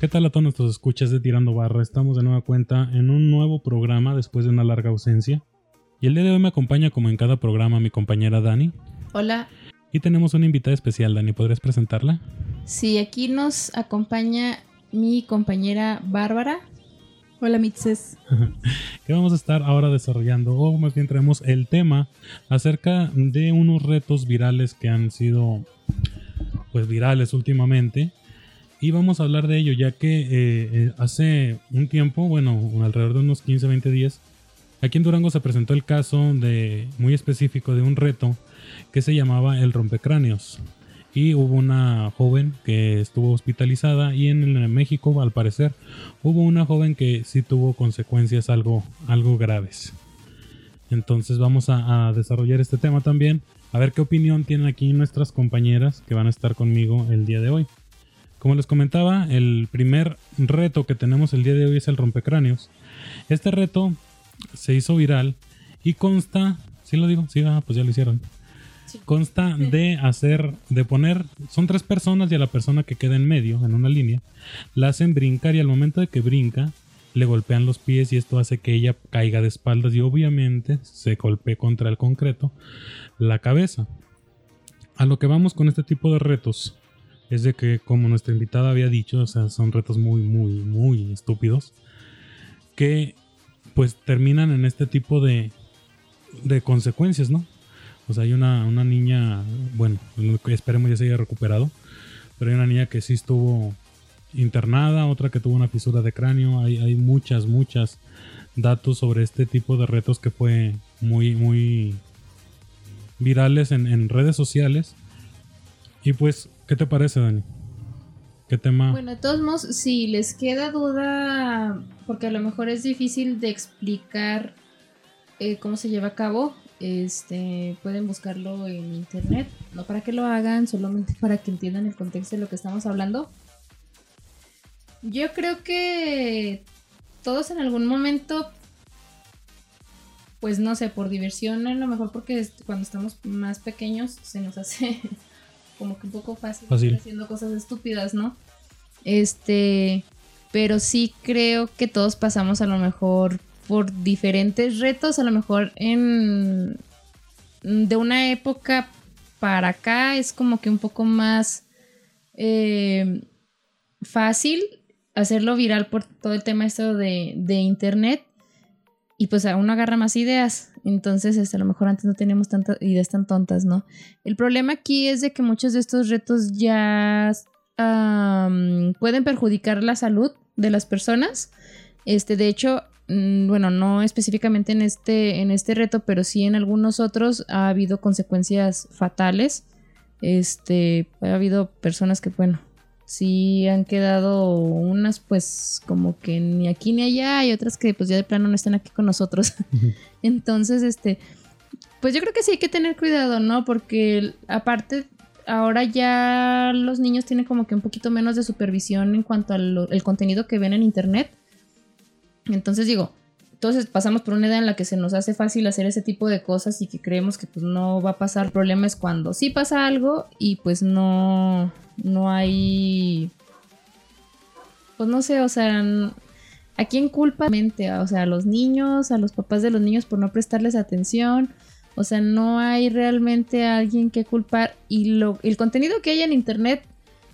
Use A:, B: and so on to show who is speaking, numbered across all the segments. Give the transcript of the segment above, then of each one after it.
A: ¿Qué tal a todos nuestros escuchas de Tirando Barra? Estamos de nueva cuenta en un nuevo programa después de una larga ausencia. Y el día de hoy me acompaña, como en cada programa, mi compañera Dani.
B: Hola.
A: Y tenemos una invitada especial, Dani. ¿Podrías presentarla?
B: Sí, aquí nos acompaña mi compañera Bárbara.
C: Hola, Mixes.
A: que vamos a estar ahora desarrollando, o más bien traemos el tema acerca de unos retos virales que han sido, pues, virales últimamente y vamos a hablar de ello, ya que eh, eh, hace un tiempo, bueno, alrededor de unos 15, 20 días, aquí en Durango se presentó el caso de muy específico de un reto que se llamaba el rompecráneos. Y hubo una joven que estuvo hospitalizada y en, México, al parecer, hubo una joven que sí tuvo consecuencias algo, algo graves. Entonces vamos a, a desarrollar este tema también. A ver qué opinión tienen aquí nuestras compañeras que van a estar conmigo el día de hoy. Como les comentaba, el primer reto que tenemos el día de hoy es el rompecráneos. Este reto se hizo viral y consta, ¿sí lo digo? Sí, ah, pues ya lo hicieron. Consta de hacer, de poner, son tres personas y a la persona que queda en medio, en una línea, la hacen brincar y al momento de que brinca, le golpean los pies y esto hace que ella caiga de espaldas y obviamente se golpee contra el concreto la cabeza. A lo que vamos con este tipo de retos es de que, como nuestra invitada había dicho, o sea, son retos muy, muy, muy estúpidos, que pues terminan en este tipo de, de consecuencias, ¿no? O sea, hay una, una niña, bueno, esperemos ya se haya recuperado, pero hay una niña que sí estuvo internada, otra que tuvo una fisura de cráneo, hay, hay muchas, muchas datos sobre este tipo de retos que fue muy, muy virales en, en redes sociales. Y pues ¿Qué te parece, Dani? ¿Qué tema?
B: Bueno, de todos modos, si les queda duda, porque a lo mejor es difícil de explicar eh, cómo se lleva a cabo, este, pueden buscarlo en internet, no para que lo hagan, solamente para que entiendan el contexto de lo que estamos hablando. Yo creo que todos en algún momento, pues no sé, por diversión, a lo mejor porque cuando estamos más pequeños se nos hace como que un poco fácil, haciendo cosas estúpidas, ¿no? Este, pero sí creo que todos pasamos a lo mejor por diferentes retos, a lo mejor en de una época para acá es como que un poco más eh, fácil hacerlo viral por todo el tema esto de, de internet y pues uno agarra más ideas. Entonces, este, a lo mejor antes no teníamos tantas ideas tan tontas, ¿no? El problema aquí es de que muchos de estos retos ya pueden perjudicar la salud de las personas. Este, de hecho, mm, bueno, no específicamente en este, en este reto, pero sí en algunos otros ha habido consecuencias fatales. Este, ha habido personas que, bueno, sí han quedado unas pues como que ni aquí ni allá y otras que pues ya de plano no están aquí con nosotros. Entonces, este, pues yo creo que sí hay que tener cuidado, ¿no? Porque aparte ahora ya los niños tienen como que un poquito menos de supervisión en cuanto al contenido que ven en internet. Entonces digo, entonces pasamos por una edad en la que se nos hace fácil hacer ese tipo de cosas y que creemos que pues no va a pasar problemas cuando sí pasa algo y pues no, no hay... Pues no sé, o sea, ¿a quién culpa? O sea, a los niños, a los papás de los niños por no prestarles atención. O sea, no hay realmente alguien que culpar. Y lo, el contenido que hay en internet,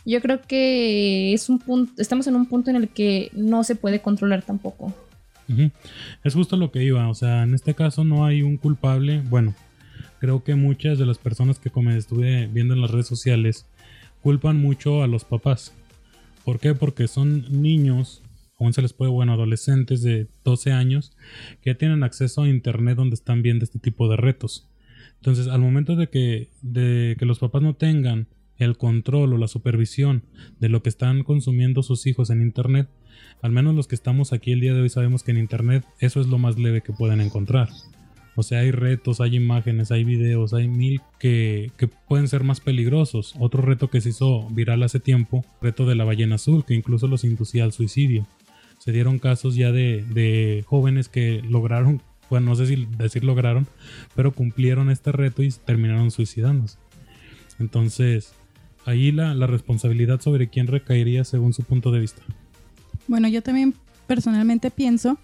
B: yo creo que es un punto, estamos en un punto en el que no se puede controlar tampoco.
A: Es justo lo que iba, o sea, en este caso no hay un culpable. Bueno, creo que muchas de las personas que como estuve viendo en las redes sociales culpan mucho a los papás. ¿Por qué? Porque son niños, aún se les puede, bueno, adolescentes de 12 años que tienen acceso a internet donde están viendo este tipo de retos. Entonces, al momento de que, de que los papás no tengan el control o la supervisión de lo que están consumiendo sus hijos en internet, al menos los que estamos aquí el día de hoy sabemos que en Internet eso es lo más leve que pueden encontrar. O sea, hay retos, hay imágenes, hay videos, hay mil que, pueden ser más peligrosos. Otro reto que se hizo viral hace tiempo, reto de la ballena azul, que incluso los inducía al suicidio. Se dieron casos ya de, jóvenes que lograron, bueno, no sé si decir lograron, pero cumplieron este reto y terminaron suicidándose. Entonces, ahí la, la responsabilidad sobre quién recaería según su punto de vista.
C: Bueno, yo también personalmente pienso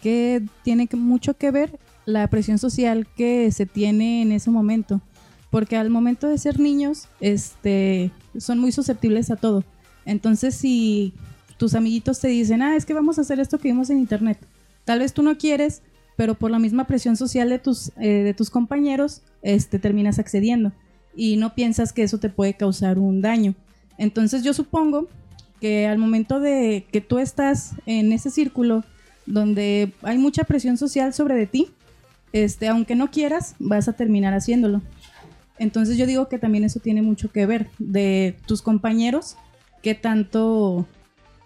C: que tiene mucho que ver la presión social que se tiene en ese momento, porque al momento de ser niños, este, son muy susceptibles a todo. Entonces, si tus amiguitos te dicen, ah, es que vamos a hacer esto que vimos en internet, tal vez tú no quieres, pero por la misma presión social de tus, eh, de tus compañeros, este, terminas accediendo y no piensas que eso te puede causar un daño. Entonces yo supongo que al momento de que tú estás en ese círculo donde hay mucha presión social sobre de ti, este, aunque no quieras, vas a terminar haciéndolo. Entonces yo digo que también eso tiene mucho que ver de tus compañeros, qué tanto,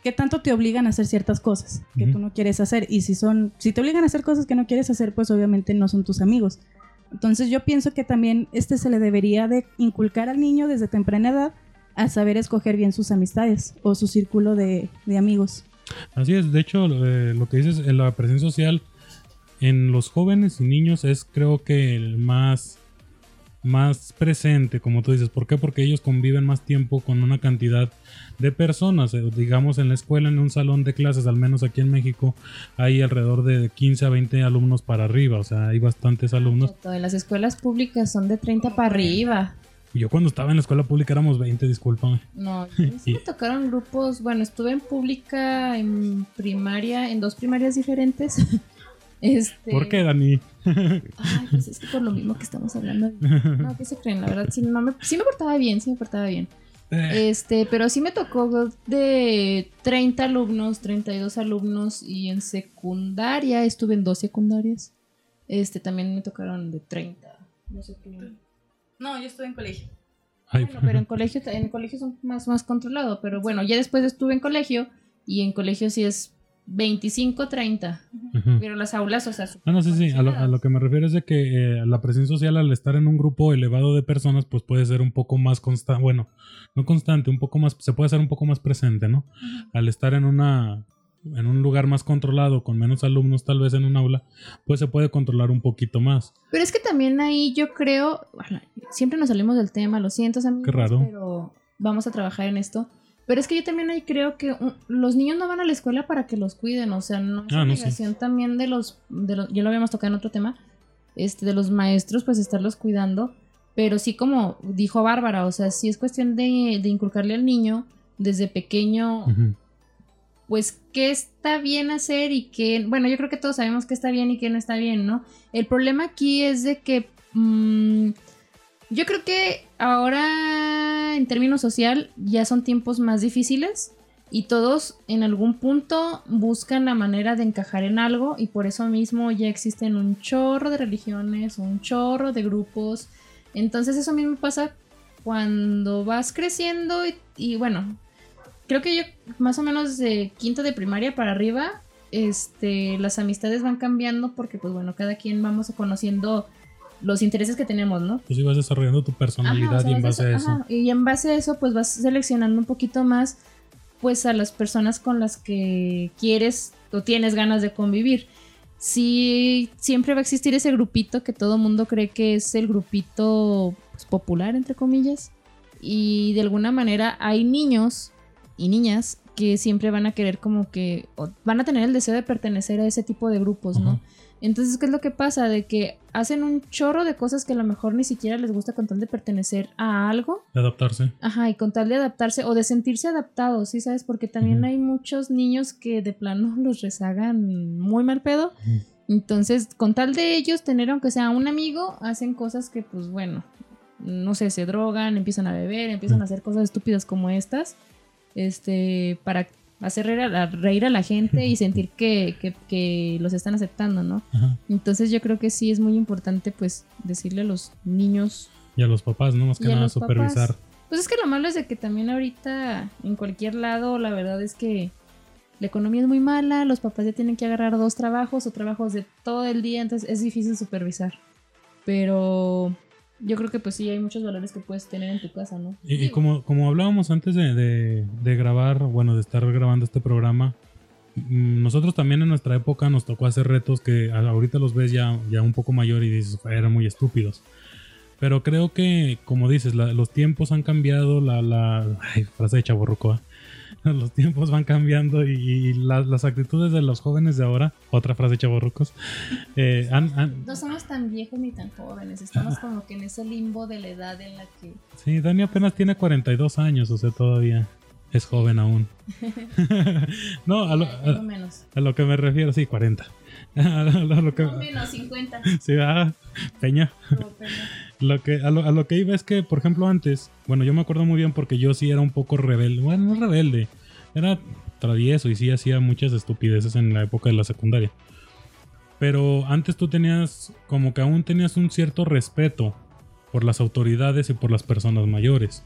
C: qué tanto te obligan a hacer ciertas cosas que tú no quieres hacer. Y si son, si te obligan a hacer cosas que no quieres hacer, pues obviamente no son tus amigos. Entonces yo pienso que también este se le debería de inculcar al niño desde temprana edad a saber escoger bien sus amistades o su círculo de, amigos.
A: Así es, de hecho eh, lo que dices, en la presión social en los jóvenes y niños es creo que el más más presente, como tú dices. ¿Por qué? Porque ellos conviven más tiempo con una cantidad de personas. Eh, digamos, en la escuela, en un salón de clases, al menos aquí en México, hay alrededor de 15 a 20 alumnos para arriba. O sea, hay bastantes alumnos.
B: En las escuelas públicas son de 30 para arriba.
A: Yo cuando estaba en la escuela pública éramos 20, discúlpame.
B: No, sí me tocaron grupos. Bueno, estuve en pública, en primaria, en dos primarias diferentes. Este...
A: ¿Por qué, Dani?
B: Ay, pues es que por lo mismo que estamos hablando. No, ¿qué se creen? La verdad, sí, me, sí me portaba bien, sí me portaba bien. Eh. Este, pero sí me tocó de 30 alumnos, 32 alumnos y en secundaria, estuve en dos secundarias. Este, también me tocaron de 30. No sé qué.
C: No, yo estuve en colegio.
B: bueno, pero en colegio, en colegio son más, más controlado, pero bueno, ya después estuve en colegio y en colegio sí es 25, 30. Pero las aulas, o sea...
A: Ah, no, sí, sí. A lo, que me refiero es de que eh, la presión social al estar en un grupo elevado de personas, pues puede ser un poco más constante. Bueno, no constante, un poco más... Se puede ser un poco más presente, ¿no? Al estar en una... En un lugar más controlado, con menos alumnos tal vez en un aula, pues se puede controlar un poquito más.
B: Pero es que también ahí yo creo, siempre nos salimos del tema, lo siento amigos,
A: Qué raro.
B: pero vamos a trabajar en esto pero es que yo también ahí creo que los niños no van a la escuela para que los cuiden, o sea, no es ah, obligación también de los, de los, ya lo habíamos tocado en otro tema, este, de los maestros, pues estarlos cuidando, pero sí como dijo Bárbara, o sea, sí es cuestión de, de inculcarle al niño desde pequeño, pues qué está bien hacer y qué, bueno, yo creo que todos sabemos qué está bien y qué no está bien, ¿no? El problema aquí es de que... Mm, yo creo que ahora en términos social ya son tiempos más difíciles y todos en algún punto buscan la manera de encajar en algo y por eso mismo ya existen un chorro de religiones, un chorro de grupos. Entonces eso mismo pasa cuando vas creciendo y, bueno, creo que yo más o menos de quinto de primaria para arriba, este, las amistades van cambiando porque pues bueno, cada quien vamos conociendo los intereses que tenemos, ¿no?
A: Pues vas desarrollando tu personalidad y en base a eso.
B: y en base a eso, pues vas seleccionando un poquito más, pues a las personas con las que quieres o tienes ganas de convivir. Sí, siempre va a existir ese grupito que todo mundo cree que es el grupito pues, popular, entre comillas. Y de alguna manera hay niños y niñas que siempre van a querer como que, van a tener el deseo de pertenecer a ese tipo de grupos, ¿no? Entonces, ¿qué es lo que pasa? De que hacen un chorro de cosas que a lo mejor ni siquiera les gusta con tal de pertenecer a algo.
A: De adaptarse.
B: Ajá, y con tal de adaptarse o de sentirse adaptados, ¿sí sabes? Porque también hay muchos niños que de plano los rezagan muy mal pedo. Entonces, con tal de ellos tener aunque sea un amigo, hacen cosas que pues bueno, no sé, se drogan, empiezan a beber, empiezan a hacer cosas estúpidas como estas. Este, para hacer reír a la, reír a la gente y sentir que, los están aceptando, ¿no? Entonces yo creo que sí es muy importante pues decirle a los niños
A: y a los papás, ¿no? Más que nada supervisar.
B: pues es que lo malo es de que también ahorita en cualquier lado la verdad es que la economía es muy mala, los papás ya tienen que agarrar dos trabajos o trabajos de todo el día, entonces es difícil supervisar. Pero yo creo que pues sí hay muchos valores que puedes tener en tu casa, ¿no?
A: Y, como, como hablábamos antes de, de, grabar, bueno, de estar grabando este programa, mm, nosotros también en nuestra época nos tocó hacer retos que ahorita los ves ya, ya un poco mayor y dices, eran muy estúpidos. Pero creo que, como dices, los tiempos han cambiado, la, la ay, frase de chaborruco, los tiempos van cambiando y, las actitudes de los jóvenes de ahora, otra frase chavorrucos,
B: eh, no somos tan viejos ni tan jóvenes, estamos como que en ese limbo de la edad en la que...
A: Sí, Dani apenas tiene 42 años, o sea, todavía es joven aún. no, a lo, a lo, que me refiero, sí, 40.
B: menos 50.
A: Sí, ah, Peña. Lo que, a, lo, que iba es que, por ejemplo, antes, bueno, yo me acuerdo muy bien porque yo sí era un poco rebelde. Bueno, no rebelde, era travieso y sí hacía muchas estupideces en la época de la secundaria. Pero antes tú tenías, como que aún tenías un cierto respeto por las autoridades y por las personas mayores.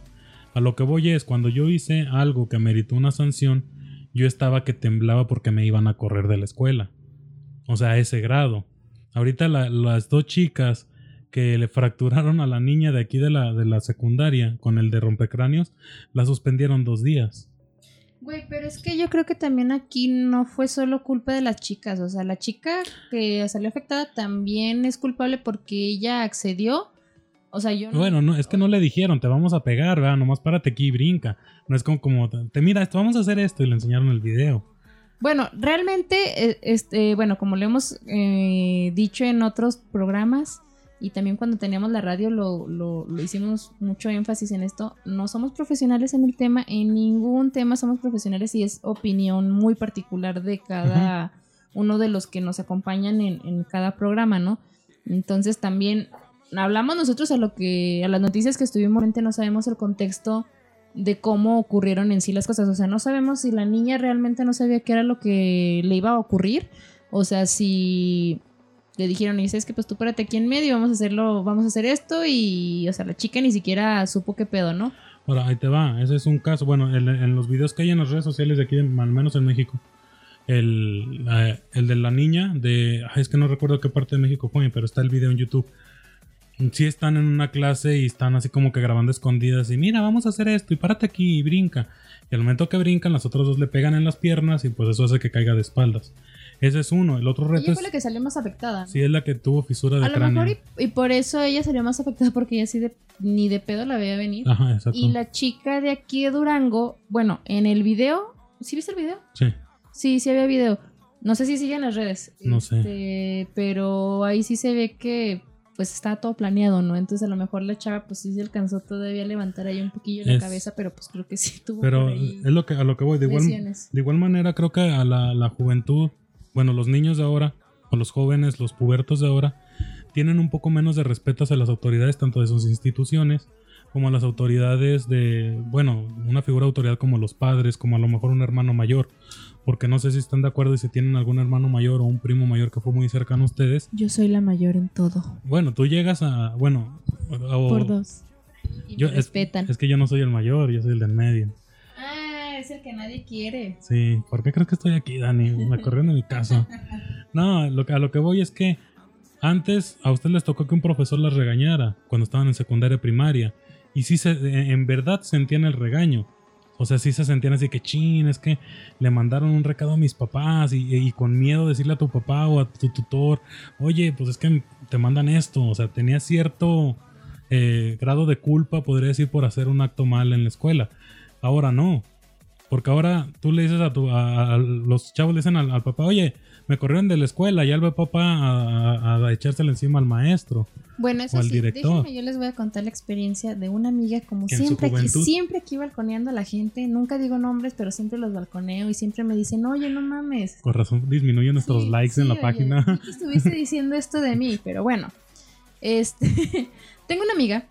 A: A lo que voy es, cuando yo hice algo que meritó una sanción, yo estaba que temblaba porque me iban a correr de la escuela. O sea, a ese grado. Ahorita las dos chicas que le fracturaron a la niña de aquí de la, de la secundaria con el de rompecráneos, la suspendieron dos días.
B: Güey, pero es que yo creo que también aquí no fue solo culpa de las chicas. O sea, la chica que salió afectada también es culpable porque ella accedió. O sea, yo.
A: Bueno, no, es que no le dijeron, te vamos a pegar, ¿verdad? Nomás párate aquí y brinca. No es como, como te mira, esto, vamos a hacer esto y le enseñaron el video.
B: Bueno, realmente, eh, este, bueno, como le hemos eh, dicho en otros programas y también cuando teníamos la radio lo, lo, hicimos mucho énfasis en esto, no somos profesionales en el tema, en ningún tema somos profesionales y es opinión muy particular de cada uno de los que nos acompañan en, en cada programa, ¿no? Entonces también hablamos nosotros a lo que, a las noticias que estuvimos, no sabemos el contexto de cómo ocurrieron en sí las cosas. O sea, no sabemos si la niña realmente no sabía qué era lo que le iba a ocurrir. O sea, si le dijeron, y sabes que pues tú párate aquí en medio, vamos a hacerlo, vamos a hacer esto, y o sea, la chica ni siquiera supo qué pedo, ¿no?
A: Ahora, ahí te va, ese es un caso, bueno, en, los videos que hay en las redes sociales de aquí, al menos en México, el, el de la niña, de, es que no recuerdo qué parte de México fue, pero está el video en YouTube, si están en una clase y están así como que grabando escondidas y mira, vamos a hacer esto y párate aquí y brinca. Y al momento que brincan, las otras dos le pegan en las piernas y pues eso hace que caiga de espaldas. Ese es uno. El otro reto ella
B: fue la que salió más afectada.
A: Sí, es la que tuvo fisura de a Lo mejor
B: y, por eso ella salió más afectada porque ella sí de, ni de pedo la veía venir. Ajá, exacto. Y la chica de aquí de Durango, bueno, en el video, ¿sí viste el video?
A: Sí.
B: Sí, sí había video. No sé si sigue en las redes.
A: No sé. Este,
B: pero ahí sí se ve que pues estaba todo planeado, ¿no? Entonces a lo mejor la chava pues sí se alcanzó todavía a levantar ahí un poquillo la cabeza, pero pues creo que sí tuvo.
A: Pero es lo que, a lo que voy, de igual, de igual manera creo que a la, la, juventud, bueno, los niños de ahora, o los jóvenes, los pubertos de ahora, tienen un poco menos de respeto hacia las autoridades, tanto de sus instituciones como a las autoridades de, bueno, una figura de autoridad como los padres, como a lo mejor un hermano mayor porque no sé si están de acuerdo y si tienen algún hermano mayor o un primo mayor que fue muy cercano a ustedes.
B: Yo soy la mayor en todo.
A: Bueno, tú llegas a, bueno,
B: por dos.
A: Y respetan. Es, que yo no soy el mayor, yo soy el del medio.
B: Ah, es el que nadie quiere.
A: Sí, ¿por qué crees que estoy aquí, Dani? Me corrieron de mi casa. No, lo a lo que voy es que antes a ustedes les tocó que un profesor las regañara cuando estaban en secundaria primaria. Y sí, se, en verdad sentían el regaño. O sea, sí se sentían así que, chin, es que le mandaron un recado a mis papás y, con miedo decirle a tu papá o a tu tutor, oye, pues es que te mandan esto. O sea, tenía cierto eh, grado de culpa, podría decir, por hacer un acto mal en la escuela. Ahora no. Porque ahora tú le dices a, tu, a, los chavos, le dicen al papá, oye, me corrieron de la escuela, ya el papá a, a, echárselo encima al maestro.
B: Bueno, eso sí, director. déjenme, yo les voy a contar la experiencia de una amiga, como siempre, que siempre aquí balconeando a la gente, nunca digo nombres, pero siempre los balconeo y siempre me dicen, oye, no mames.
A: Por razón disminuyen nuestros likes en la página.
B: página. estuviste diciendo esto de mí, pero bueno, este, tengo una amiga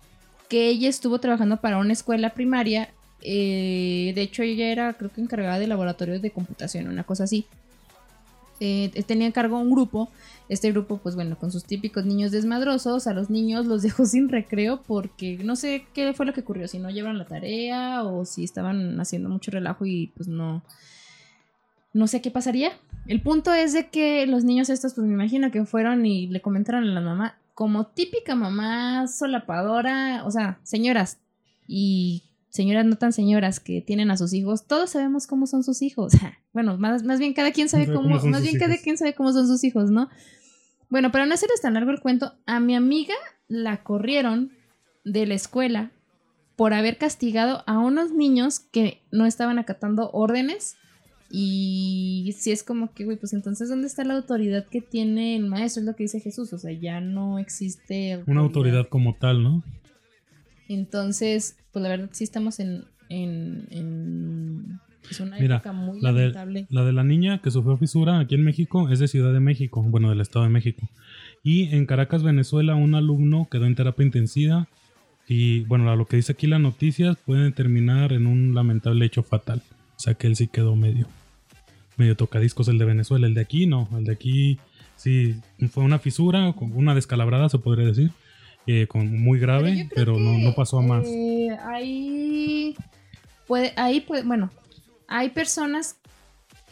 B: que ella estuvo trabajando para una escuela primaria, eh, de hecho ella era, creo que encargada de laboratorios de computación, una cosa así. Eh, tenía a cargo un grupo. Este grupo, pues bueno, con sus típicos niños desmadrosos, a los niños los dejó sin recreo porque no sé qué fue lo que ocurrió, si no llevaron la tarea o si estaban haciendo mucho relajo y pues no, no sé qué pasaría. El punto es de que los niños estos, pues me imagino que fueron y le comentaron a la mamá, como típica mamá solapadora, o sea, señoras, y señoras no tan señoras que tienen a sus hijos, todos sabemos cómo son sus hijos. bueno, más, más bien cada quien sabe cómo, más bien cada quien sabe cómo son sus hijos, ¿no? Bueno, para no hacerles tan largo el cuento, a mi amiga la corrieron de la escuela por haber castigado a unos niños que no estaban acatando órdenes. Y si es como que, güey, pues entonces, ¿dónde está la autoridad que tiene el maestro? Es lo que dice Jesús, o sea, ya no existe...
A: Una autoridad como tal, ¿no?
B: Entonces, pues la verdad sí estamos en, en,
A: pues, una época muy la lamentable. De, la de la niña que sufrió fisura aquí en México es de Ciudad de México, bueno, del Estado de México. Y en Caracas, Venezuela, un alumno quedó en terapia intensiva y bueno, lo que dice aquí las noticias puede terminar en un lamentable hecho fatal. O sea que él sí quedó medio, medio tocadiscos el de Venezuela. El de aquí no, el de aquí sí fue una fisura, una descalabrada se podría decir. Eh, con muy grave, pero, no, no, pasó a más.
B: Eh, ahí puede, ahí puede, bueno, hay personas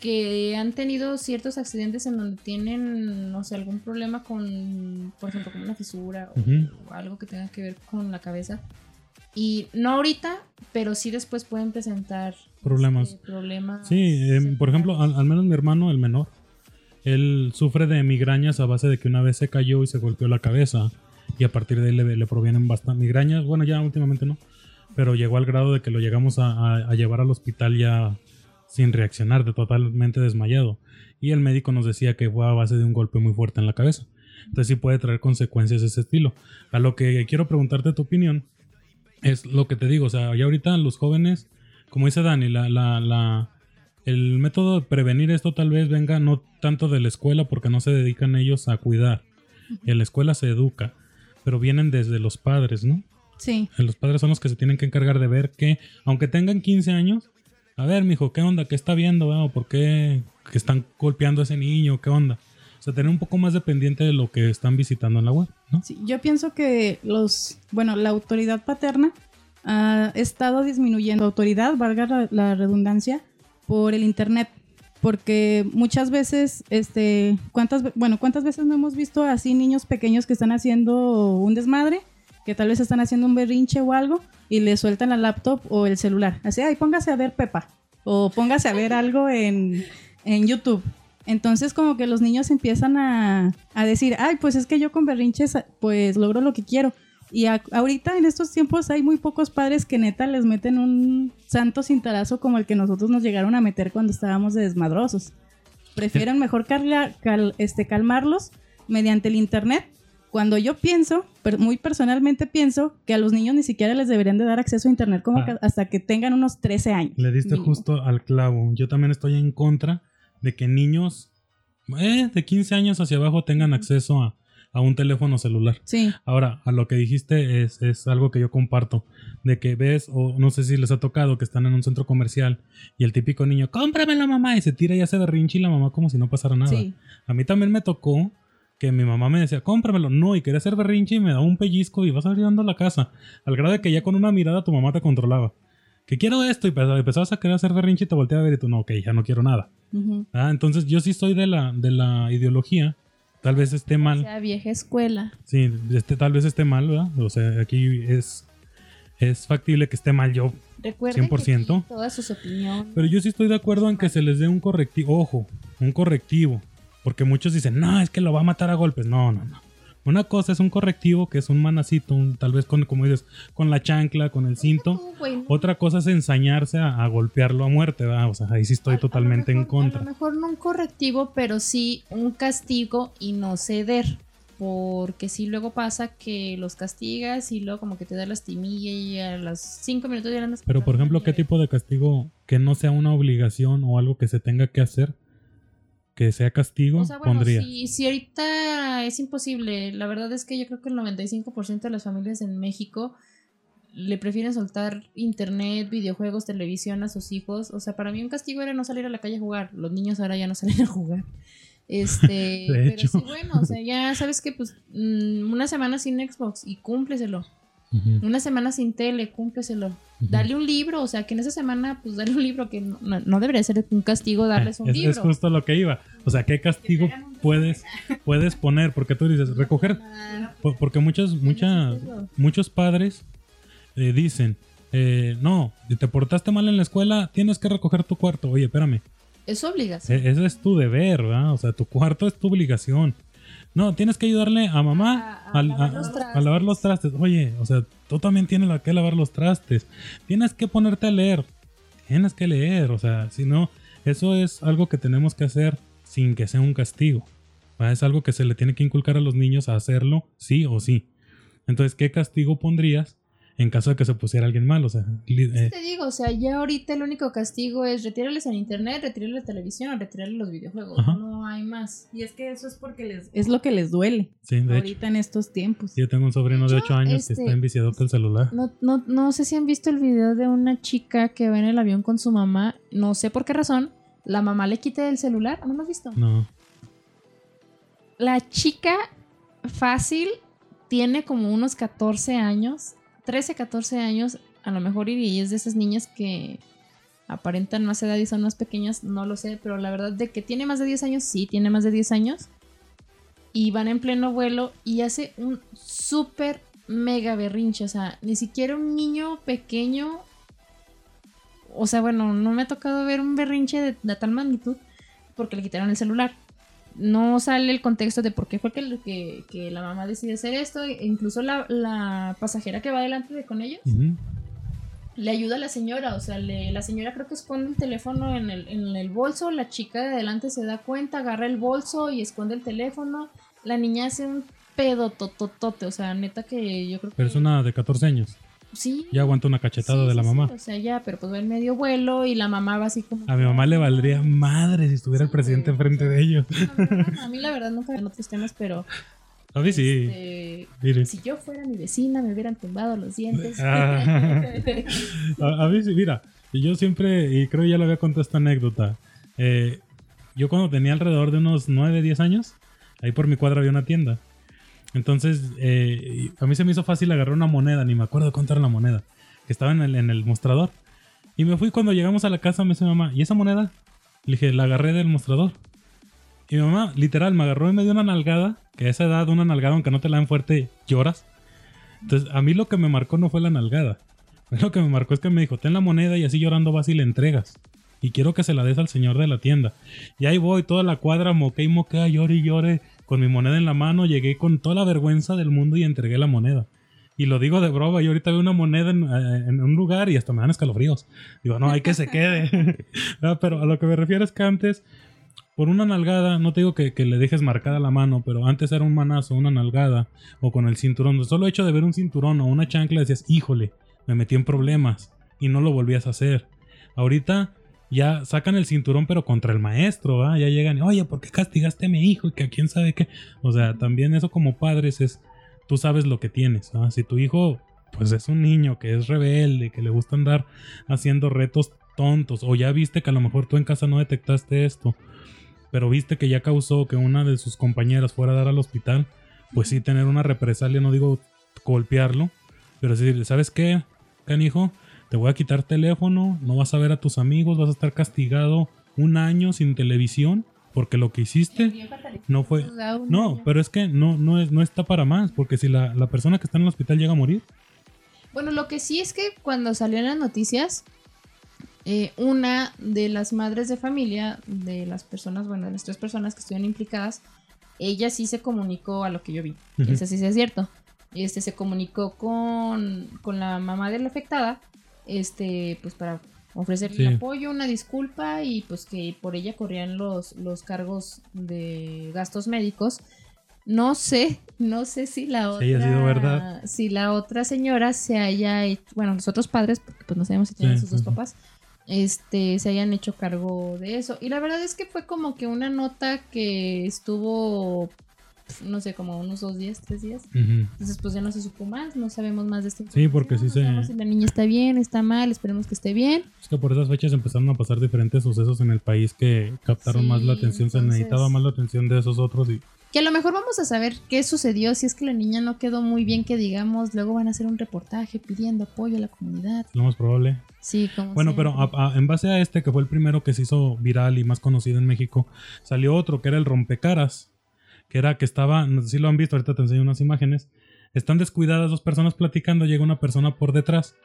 B: que han tenido ciertos accidentes en donde tienen, no sé, algún problema con, por ejemplo, con una fisura o, algo que tenga que ver con la cabeza. Y no ahorita, pero sí después pueden presentar
A: problemas.
B: Este, problemas
A: sí, em, por ejemplo, al, menos mi hermano, el menor, él sufre de migrañas a base de que una vez se cayó y se golpeó la cabeza y a partir de ahí le, provienen bastante migrañas. Bueno, ya últimamente no, pero llegó al grado de que lo llegamos a, llevar al hospital ya sin reaccionar, de totalmente desmayado. Y el médico nos decía que fue a base de un golpe muy fuerte en la cabeza. Entonces sí puede traer consecuencias de ese estilo. A lo que quiero preguntarte tu opinión es lo que te digo, o sea, ya ahorita los jóvenes, como dice Dani, la, la, la, el método de prevenir esto tal vez venga no tanto de la escuela porque no se dedican ellos a cuidar. En la escuela se educa pero vienen desde los padres, ¿no?
C: Sí.
A: Los padres son los que se tienen que encargar de ver que, aunque tengan 15 años, a ver, mijo, ¿qué onda? ¿Qué está viendo? ¿O por qué que están golpeando a ese niño? ¿Qué onda? O sea, tener un poco más dependiente de lo que están visitando en la web, ¿no?
C: Sí, yo pienso que los, bueno, la autoridad paterna ha estado disminuyendo autoridad, valga la redundancia, por el internet porque muchas veces, este, ¿cuántas, bueno, cuántas veces no hemos visto así niños pequeños que están haciendo un desmadre, que tal vez están haciendo un berrinche o algo, y le sueltan la laptop o el celular. Así, ay, póngase a ver Pepa, o póngase a ver algo en, en YouTube. Entonces como que los niños empiezan a, a decir, ay, pues es que yo con berrinches pues logro lo que quiero. Y ahorita en estos tiempos hay muy pocos padres que neta les meten un santo cintarazo como el que nosotros nos llegaron a meter cuando estábamos de desmadrosos. Prefieren mejor este, calmarlos mediante el internet. Cuando yo pienso, muy personalmente pienso que a los niños ni siquiera les deberían de dar acceso a internet como ah. hasta que tengan unos 13 años.
A: Le diste justo al clavo. Yo también estoy en contra de que niños eh, de 15 años hacia abajo tengan acceso a, a un teléfono celular.
C: Sí.
A: Ahora, a lo que dijiste es, es, algo que yo comparto, de que ves, o no sé si les ha tocado, que están en un centro comercial y el típico niño, la mamá, y se tira y hace berrinche y la mamá como si no pasara nada. Sí. A mí también me tocó que mi mamá me decía, cómpramelo. No, y quería hacer berrinche y me daba un pellizco y vas ayudando a la casa. Al grado de que ya con una mirada tu mamá te controlaba. Que quiero esto y empezabas a querer hacer berrinche y te volteaba a ver y tú, no, ok, ya no quiero nada. ah, entonces yo sí soy de la, de la ideología Tal vez esté mal. O
B: sea, vieja escuela.
A: Sí, este, tal vez esté mal, ¿verdad? O sea, aquí es, es factible que esté mal yo.
B: Recuerden 100%. todas sus opiniones.
A: Pero yo sí estoy de acuerdo en que se les dé un correctivo. Ojo, un correctivo. Porque muchos dicen, no, es que lo va a matar a golpes. No, no, no. Una cosa es un correctivo, que es un manacito, tal vez con, como dices, con la chancla, con el cinto. Otra cosa es ensañarse a, golpearlo a muerte, ¿verdad? O sea, ahí sí estoy totalmente en contra.
B: A lo mejor no un correctivo, pero sí un castigo y no ceder. Porque sí luego pasa que los castigas y luego como que te da lastimilla y a las cinco minutos ya andas...
A: Pero por ejemplo, ¿qué tipo de castigo que no sea una obligación o algo que se tenga que hacer? Que sea castigo, pondría.
B: Si, si, ahorita es imposible, la verdad es que yo creo que el 95% de las familias en México le prefieren soltar internet, videojuegos, televisión a sus hijos. O sea, para mí un castigo era no salir a la calle a jugar. Los niños ahora ya no salen a jugar. Este, pero sí, bueno, o sea, ya sabes que pues mm, una semana sin Xbox y cúmpleselo. Una semana sin tele, cúmpleselo. Dale un libro, o sea, que en esa semana, pues dale un libro, que no, debería ser un castigo darles un libro.
A: Es justo lo que iba. O sea, ¿qué castigo puedes, puedes poner? Porque tú dices, recoger. Porque muchos, muchas, muchos padres eh, dicen, eh, no, te portaste mal en la escuela, tienes que recoger tu cuarto. Oye, espérame.
B: Es obligación.
A: E, ese es tu deber, ¿verdad? O sea, tu cuarto es tu obligación. No, tienes que ayudarle a mamá a, lavar, los trastes. Oye, o sea, tú también tienes que lavar los trastes. Tienes que ponerte a leer. Tienes que leer, o sea, si no, eso es algo que tenemos que hacer sin que sea un castigo. Es algo que se le tiene que inculcar a los niños a hacerlo sí o sí. Entonces, ¿qué castigo pondrías en caso de que se pusiera alguien mal. O sea,
B: eh, te digo, o sea, ya ahorita el único castigo es retirarles en internet, retirarles la televisión o retirarles los videojuegos. No hay más.
C: Y es que eso es porque les, es lo que les duele. Sí, de ahorita en estos tiempos.
A: Yo tengo un sobrino de, 8 años que está este, enviciado con el celular.
B: No, no, no sé si han visto el video de una chica que va en el avión con su mamá. No sé por qué razón. La mamá le quita el celular. ¿No lo has visto?
A: No.
B: La chica fácil tiene como unos 14 años 13, 14 años, a lo mejor y es de esas niñas que aparentan más edad y son más pequeñas, no lo sé, pero la verdad de que tiene más de 10 años, sí, tiene más de 10 años. Y van en pleno vuelo y hace un súper mega berrinche, o sea, ni siquiera un niño pequeño, o sea, bueno, no me ha tocado ver un berrinche de, de tal magnitud porque le quitaron el celular no sale el contexto de por qué fue que, que, la mamá decide hacer esto. E incluso la, pasajera que va delante de con ellos le ayuda a la señora. O sea, la señora creo que esconde el teléfono en el, en el bolso. La chica de adelante se da cuenta, agarra el bolso y esconde el teléfono. La niña hace un pedo tototote. O sea, neta que yo creo que.
A: Una de 14 años.
B: Sí.
A: Ya aguanta una cachetada de la mamá.
B: o sea, ya, pero pues va en medio vuelo y la mamá va así como.
A: A mi mamá le valdría madre si estuviera el presidente enfrente de ellos.
B: a mí la verdad nunca en otros temas, pero.
A: A mí sí.
B: Este, si yo fuera mi vecina, me hubieran tumbado los dientes. Ah.
A: a, mí sí, mira. Yo siempre, y creo que ya le había contado esta anécdota. Eh, yo cuando tenía alrededor de unos 9, 10 años, ahí por mi cuadra había una tienda. Entonces, eh, a mí se me hizo fácil agarrar una moneda, ni me acuerdo cuánto era la moneda, que estaba en el, mostrador. Y me fui cuando llegamos a la casa, me dice mamá, ¿y esa moneda? Le dije, la agarré del mostrador. Y mi mamá, literal, me agarró y me dio una nalgada, que a esa edad una nalgada, aunque no te la den fuerte, lloras. Entonces, a mí lo que me marcó no fue la nalgada. Lo que me marcó es que me dijo, ten la moneda y así llorando vas y le entregas. Y quiero que se la des al señor de la tienda. Y ahí voy, toda la cuadra, moqué y moquea, llore y llore con mi moneda en la mano, llegué con toda la vergüenza del mundo y entregué la moneda. Y lo digo de broma, yo ahorita veo una moneda en, eh, un lugar y hasta me dan escalofríos. Digo, no, hay que se quede. Pero a lo que me refiero es que antes, por una nalgada, no te digo que, le dejes marcada la mano, pero antes era un manazo, una nalgada, o con el cinturón. Solo hecho de ver un cinturón o una chancla decías, híjole, me metí en problemas y no lo volvías a hacer. Ahorita ya sacan el cinturón pero contra el maestro, ya llegan y, oye, ¿por qué castigaste a mi hijo? Y que a quién sabe qué. O sea, también eso como padres es, tú sabes lo que tienes. Si tu hijo, pues es un niño que es rebelde, que le gusta andar haciendo retos tontos, o ya viste que a lo mejor tú en casa no detectaste esto, pero viste que ya causó que una de sus compañeras fuera a dar al hospital, pues sí tener una represalia, no digo golpearlo, pero sí, ¿sabes qué, canijo? Te voy a quitar teléfono, no vas a ver a tus amigos, vas a estar castigado un año sin televisión porque lo que hiciste no fue no pero es que no no es no está para más porque si la, persona que está en el hospital llega a morir.
B: Bueno lo que sí es que cuando salieron las noticias eh, una de las madres de familia de las personas bueno de las tres personas que estuvieron implicadas ella sí se comunicó a lo que yo vi eso sí es cierto. Este se comunicó con, con la mamá de la afectada este, pues para ofrecerle apoyo, una disculpa y pues que por ella corrían los, los cargos de gastos médicos. No sé, no sé si la otra, si la otra señora se haya, hecho, bueno, los otros padres, porque pues no sabemos si tienen sus dos papás, este, se hayan hecho cargo de eso. Y la verdad es que fue como que una nota que estuvo no sé, como unos dos días, tres días. Entonces, pues ya no se supo más, no sabemos más de este
A: Sí, porque sí se...
B: si la niña está bien, está mal, esperemos que esté bien.
A: Es que por esas fechas empezaron a pasar diferentes sucesos en el país que captaron más la atención, se necesitaba más la atención de esos otros y...
B: Que a lo mejor vamos a saber qué sucedió, si es que la niña no quedó muy bien, que digamos, luego van a hacer un reportaje pidiendo apoyo a la comunidad.
A: Lo más probable.
B: Sí, como
A: Bueno, pero en base a este, que fue el primero que se hizo viral y más conocido en México, salió otro que era el rompecaras que era que estaba, no sé si lo han visto, ahorita te enseño unas imágenes, están descuidadas dos personas platicando, llega una persona por detrás,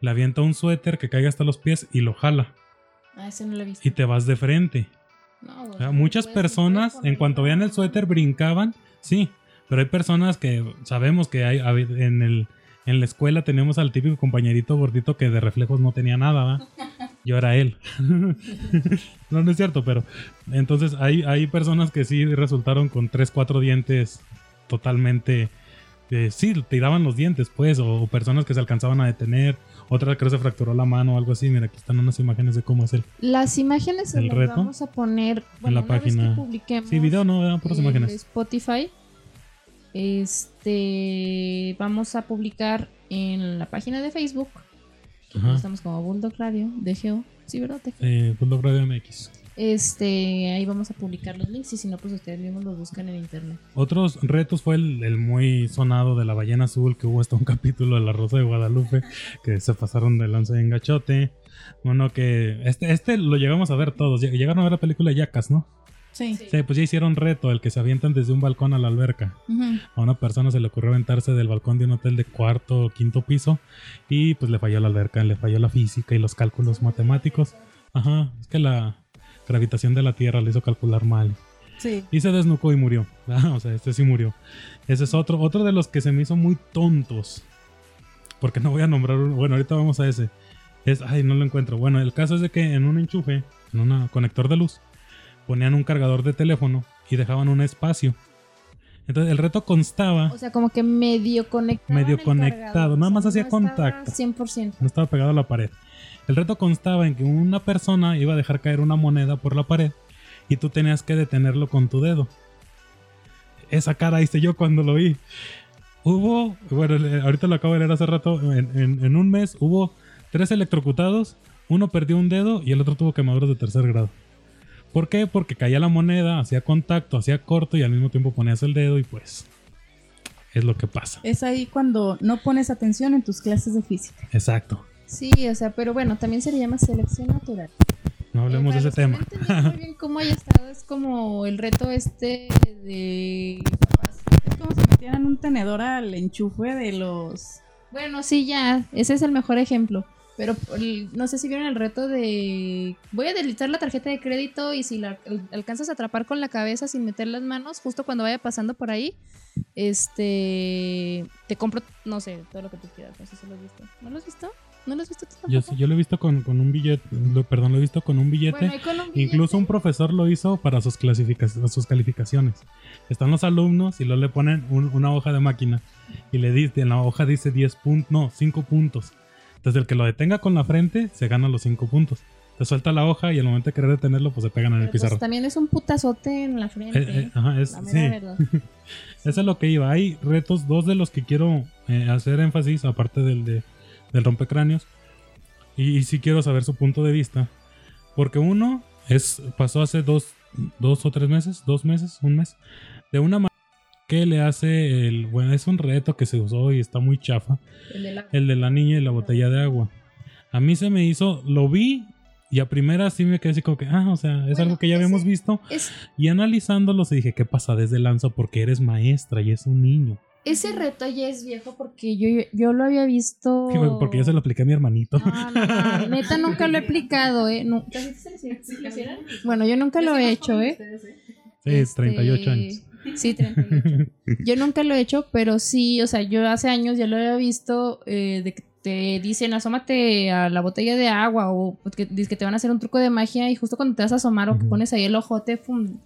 A: le avienta un suéter que caiga hasta los pies y lo jala.
B: Ah, ese no lo he visto.
A: Y te vas de frente. muchas personas, en cuanto vean el suéter, brincaban, sí, pero hay personas que sabemos que hay en el en la escuela tenemos al típico compañerito gordito que de reflejos no tenía nada, ¿va? Yo era él. no, no es cierto, pero entonces hay, hay personas que sí resultaron con 3, 4 dientes totalmente... Eh, sí, tiraban los dientes, pues, o, personas que se alcanzaban a detener, otra que se fracturó la mano o algo así. Mira, aquí están unas imágenes de cómo es el.
B: Las imágenes se las vamos a poner
A: en la página. sí, video no, puras imágenes.
B: Spotify. Este, vamos a publicar en la página de Facebook. Estamos como Bulldog Radio, de Geo. Sí, ¿verdad?
A: Eh, Bulldog Radio MX.
B: Este, ahí vamos a publicar los links y si no, pues ustedes mismos los buscan en internet.
A: Otros retos fue el, muy sonado de la ballena azul, que hubo hasta un capítulo de la Rosa de Guadalupe, que se pasaron de lanza en gachote. Bueno, que este, este lo llegamos a ver todos. Llegaron a ver la película Yacas, ¿no?
C: Sí.
A: sí. pues ya hicieron reto, el que se avientan desde un balcón a la alberca. A una persona se le ocurrió aventarse del balcón de un hotel de cuarto o quinto piso y pues le falló la alberca, le falló la física y los cálculos matemáticos. Ajá, es que la gravitación de la Tierra le hizo calcular mal.
C: Sí.
A: Y se desnucó y murió. Ah, o sea, este sí murió. Ese es otro, otro de los que se me hizo muy tontos. Porque no voy a nombrar uno. Bueno, ahorita vamos a ese. Es, ay, no lo encuentro. Bueno, el caso es de que en un enchufe, en un conector de luz, ponían un cargador de teléfono y dejaban un espacio. Entonces el reto constaba.
B: O sea, como que medio conectado.
A: Medio conectado, nada más hacía contacto.
B: 100%.
A: No estaba pegado a la pared. El reto constaba en que una persona iba a dejar caer una moneda por la pared y tú tenías que detenerlo con tu dedo. Esa cara hice yo cuando lo vi. Hubo, bueno, ahorita lo acabo de leer hace rato, en un mes hubo tres electrocutados, uno perdió un dedo y el otro tuvo quemaduras de tercer grado. ¿Por qué? Porque caía la moneda, hacía contacto, hacía corto y al mismo tiempo ponías el dedo y pues es lo que pasa.
C: Es ahí cuando no pones atención en tus clases de física.
A: Exacto.
B: Sí, o sea, pero bueno, también se le llama selección natural.
A: No hablemos de ese tema.
B: No muy bien cómo haya estado, es como el reto este de
C: Es como si metieran un tenedor al enchufe de los...
B: Bueno, sí, ya, ese es el mejor ejemplo. Pero no sé si vieron el reto de voy a deslizar la tarjeta de crédito y si la alcanzas a atrapar con la cabeza sin meter las manos, justo cuando vaya pasando por ahí, este te compro, no sé, todo lo que tú quieras. No sé si lo has visto. ¿No lo has visto? ¿No lo has visto
A: Yo, yo lo he visto con, un billete, perdón, lo he visto con un billete. Incluso un profesor lo hizo para sus, clasificaciones, sus calificaciones. Están los alumnos y luego le ponen una hoja de máquina y le dice, en la hoja dice 10 puntos, no, 5 puntos. Entonces el que lo detenga con la frente se gana los 5 puntos. Te suelta la hoja y al momento de querer detenerlo, pues se pegan en el pues, pizarro.
B: también es un putazote en la frente. Eh,
A: eh, ajá, es, sí. Eso es lo que iba. Hay retos, dos de los que quiero eh, hacer énfasis, aparte del de del rompecráneos. Y, y sí quiero saber su punto de vista. Porque uno es pasó hace dos, dos o tres meses, dos meses, un mes, de una manera ¿Qué le hace el. Bueno, es un reto que se usó y está muy chafa. El de la, niña y la botella de agua. A mí se me hizo. Lo vi y a primera sí me quedé así como que. Ah, o sea, es algo que ya habíamos visto. Y analizándolo se dije, ¿qué pasa desde lanza? Porque eres maestra y es un niño.
B: Ese reto ya es viejo porque yo, yo lo había visto.
A: porque yo se lo apliqué a mi hermanito.
B: No, no, neta nunca lo he aplicado, ¿eh? Bueno, yo nunca lo he hecho, ¿eh?
A: Sí, 38 años.
B: Sí, 38. yo nunca lo he hecho, pero sí, o sea, yo hace años ya lo había visto eh, de que te dicen asómate a la botella de agua o que, que te van a hacer un truco de magia y justo cuando te vas a asomar o que pones ahí el ojote, pum,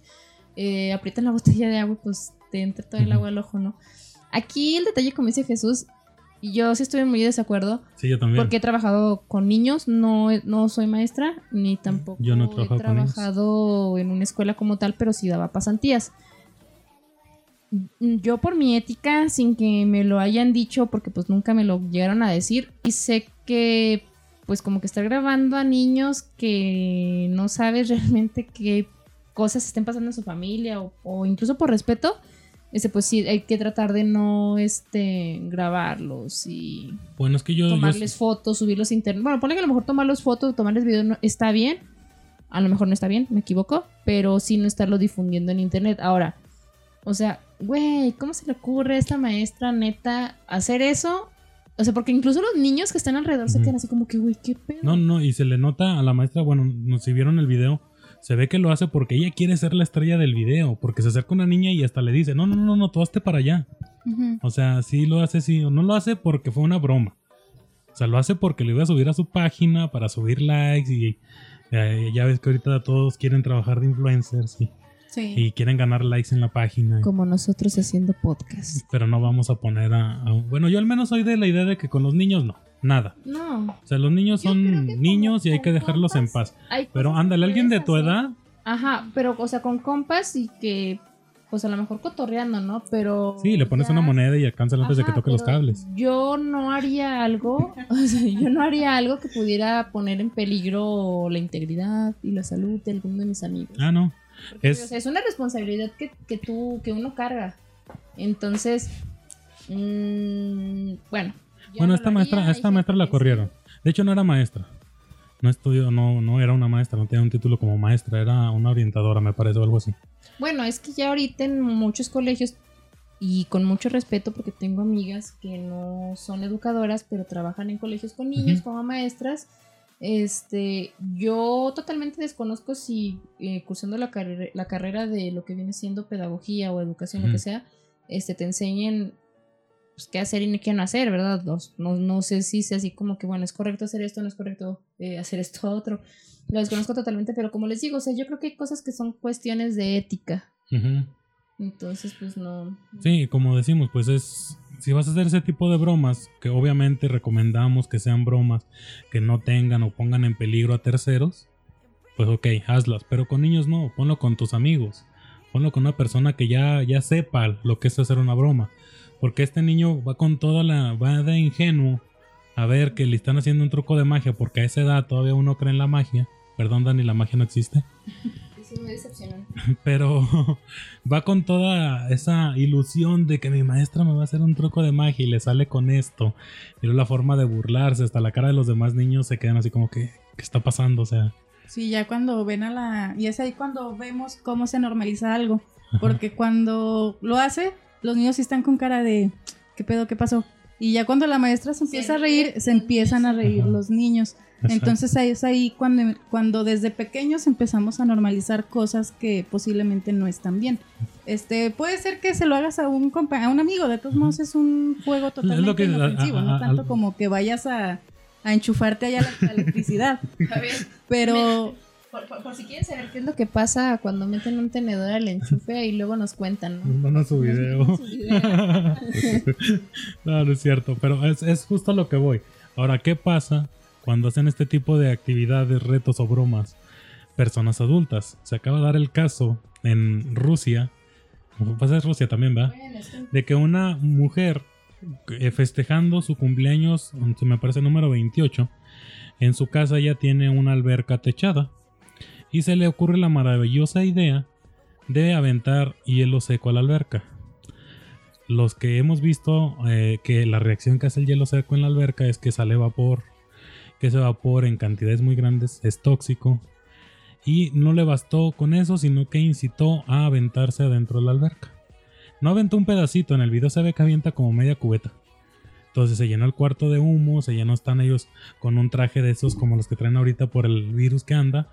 B: eh, aprietas la botella de agua y pues te entra todo el agua al ojo, ¿no? Aquí el detalle, como dice Jesús, yo sí estoy muy de desacuerdo.
A: Sí, yo también.
B: Porque he trabajado con niños, no, no soy maestra, ni tampoco
A: yo no
B: he trabajado en una escuela como tal, pero sí daba pasantías yo por mi ética, sin que me lo hayan dicho, porque pues nunca me lo llegaron a decir, y sé que pues como que estar grabando a niños que no sabes realmente qué cosas estén pasando en su familia o, incluso por respeto, ese pues sí hay que tratar de no este grabarlos y
A: bueno, es que yo,
B: tomarles fotos, subirlos a internet. Bueno, pone que a lo mejor tomarlos fotos, tomarles video está bien. A lo mejor no está bien, me equivoco, pero sí no estarlo difundiendo en internet. Ahora, o sea, güey, ¿cómo se le ocurre a esta maestra neta hacer eso? O sea, porque incluso los niños que están alrededor se quedan así como que, güey, qué pedo.
A: No, no, y se le nota a la maestra, bueno, si vieron el video, se ve que lo hace porque ella quiere ser la estrella del video, porque se acerca una niña y hasta le dice, no, no, no, no, tú hazte para allá. O sea, sí lo hace, sí, o no lo hace porque fue una broma. O sea, lo hace porque le iba a subir a su página para subir likes y eh, ya ves que ahorita todos quieren trabajar de influencers y, y, quieren ganar likes en la página.
B: Como nosotros haciendo podcast.
A: Pero no vamos a poner a, Bueno, yo al menos soy de la idea de que con los niños no. Nada.
B: No.
A: O sea, los niños son niños y hay que dejarlos en paz. Pero ándale, alguien de tu edad.
B: Ajá, pero, o sea, con compas y que, pues a lo mejor cotorreando, ¿no? Pero.
A: Sí, le pones una moneda y alcanza antes de que toque los cables.
B: Yo no haría algo, o sea, yo no haría algo que pudiera poner en peligro la integridad y la salud de alguno de mis amigos.
A: Ah, no.
B: Es... es una responsabilidad que, que tú, que uno carga. Entonces, mmm, bueno,
A: bueno, esta maestra, esta maestra la corrieron. De hecho, no era maestra. No estudió, no, no era una maestra, no tenía un título como maestra, era una orientadora, me parece, o algo así.
B: Bueno, es que ya ahorita en muchos colegios, y con mucho respeto, porque tengo amigas que no son educadoras, pero trabajan en colegios con niños como maestras. Este, yo totalmente desconozco si eh, cursando la, la carrera de lo que viene siendo pedagogía o educación, lo que sea, este, te enseñen pues, qué hacer y qué no hacer, ¿verdad? No, no, sé si es así como que, bueno, es correcto hacer esto, no es correcto eh, hacer esto otro. Lo desconozco totalmente, pero como les digo, o sea, yo creo que hay cosas que son cuestiones de ética. Entonces, pues no.
A: Sí, como decimos, pues es. Si vas a hacer ese tipo de bromas, que obviamente recomendamos que sean bromas que no tengan o pongan en peligro a terceros, pues ok, hazlas. Pero con niños no, ponlo con tus amigos. Ponlo con una persona que ya, ya sepa lo que es hacer una broma. Porque este niño va con toda la. va de ingenuo a ver que le están haciendo un truco de magia, porque a esa edad todavía uno cree en la magia. Perdón, Dani, la magia no existe.
B: Es muy decepcionante.
A: Pero va con toda esa ilusión de que mi maestra me va a hacer un truco de magia y le sale con esto. Y la forma de burlarse, hasta la cara de los demás niños se quedan así como que, ¿qué está pasando? O sea.
C: Sí, ya cuando ven a la. Y es ahí cuando vemos cómo se normaliza algo. Porque cuando lo hace, los niños sí están con cara de, ¿qué pedo? ¿Qué pasó? Y ya cuando la maestra se empieza a reír, se empiezan a reír los niños. Entonces ahí es ahí cuando, cuando desde pequeños empezamos a normalizar cosas que posiblemente no están bien. Este, puede ser que se lo hagas a un a un amigo, de todos modos es un juego totalmente inofensivo, no tanto como que vayas a, a enchufarte allá la electricidad. Pero
B: por, si quieren saber qué es lo que pasa cuando meten un tenedor al enchufe y luego nos cuentan,
A: ¿no? No, su video. no, no es cierto, pero es, es justo a lo que voy. Ahora, ¿qué pasa cuando hacen este tipo de actividades, retos o bromas? Personas adultas. Se acaba de dar el caso en Rusia, pasa en Rusia también, ¿verdad? De que una mujer eh, festejando su cumpleaños, me parece número 28, en su casa ya tiene una alberca techada y se le ocurre la maravillosa idea de aventar hielo seco a la alberca. Los que hemos visto eh, que la reacción que hace el hielo seco en la alberca es que sale vapor, que ese vapor en cantidades muy grandes es tóxico. Y no le bastó con eso, sino que incitó a aventarse adentro de la alberca. No aventó un pedacito, en el video se ve que avienta como media cubeta. Entonces se llenó el cuarto de humo, se llenó, están ellos con un traje de esos como los que traen ahorita por el virus que anda.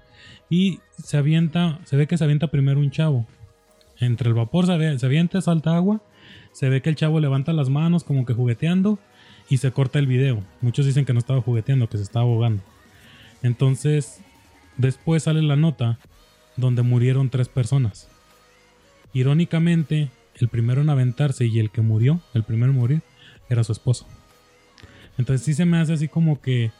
A: Y se avienta, se ve que se avienta primero un chavo. Entre el vapor se, se avienta, salta agua. Se ve que el chavo levanta las manos como que jugueteando y se corta el video. Muchos dicen que no estaba jugueteando, que se estaba ahogando. Entonces, después sale la nota donde murieron tres personas. Irónicamente, el primero en aventarse y el que murió, el primero en morir, era su esposo. Entonces sí se me hace así como que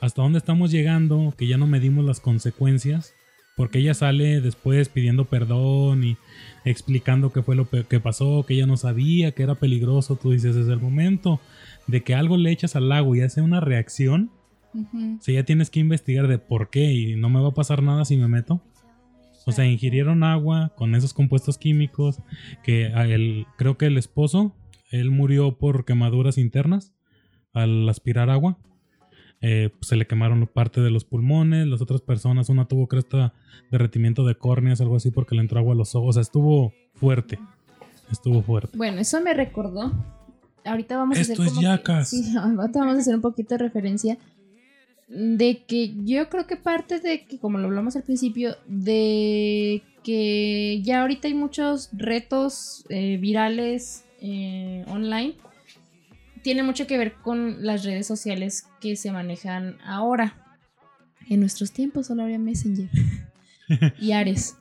A: hasta dónde estamos llegando, que ya no medimos las consecuencias, porque ella sale después pidiendo perdón y explicando qué fue lo que pasó, que ella no sabía, que era peligroso. Tú dices, desde el momento de que algo le echas al agua y hace una reacción, si ya tienes que investigar de por qué y no me va a pasar nada si me meto. O sea, ingirieron agua con esos compuestos químicos que el, creo que el esposo él murió por quemaduras internas al aspirar agua. Eh, pues, se le quemaron parte de los pulmones, las otras personas, una tuvo cresta derretimiento de córneas, algo así, porque le entró agua a los ojos. O sea, estuvo fuerte. Estuvo fuerte.
B: Bueno, eso me recordó. Ahorita vamos
A: a hacer.
B: Esto
A: es yacas.
B: sí, ahorita vamos a hacer un poquito de referencia. de que yo creo que parte de que, como lo hablamos al principio, de que ya ahorita hay muchos retos eh, virales eh, online, tiene mucho que ver con las redes sociales que se manejan ahora. En nuestros tiempos solo había Messenger y Ares.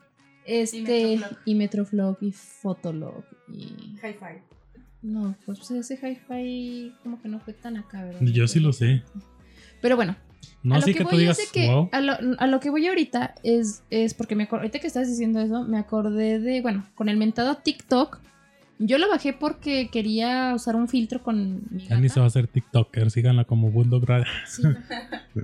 B: Este, y Metroflog y, Fotolog y.
C: Hi-Fi.
B: No, pues ese Hi-Fi como que no fue tan acá, ¿verdad?
A: Yo sí lo sé.
B: Pero bueno,
A: no,
B: a
A: sí
B: lo
A: que,
B: que
A: tú
B: voy
A: digas,
B: es de que
A: wow.
B: a, lo, a lo que voy ahorita es, es porque me ahorita que estás diciendo eso, me acordé de, bueno, con el mentado TikTok. Yo lo bajé porque quería usar un filtro con mi
A: Ya ni se
B: gata.
A: va a hacer TikToker, síganla como Bulldog Radio.
B: Sí.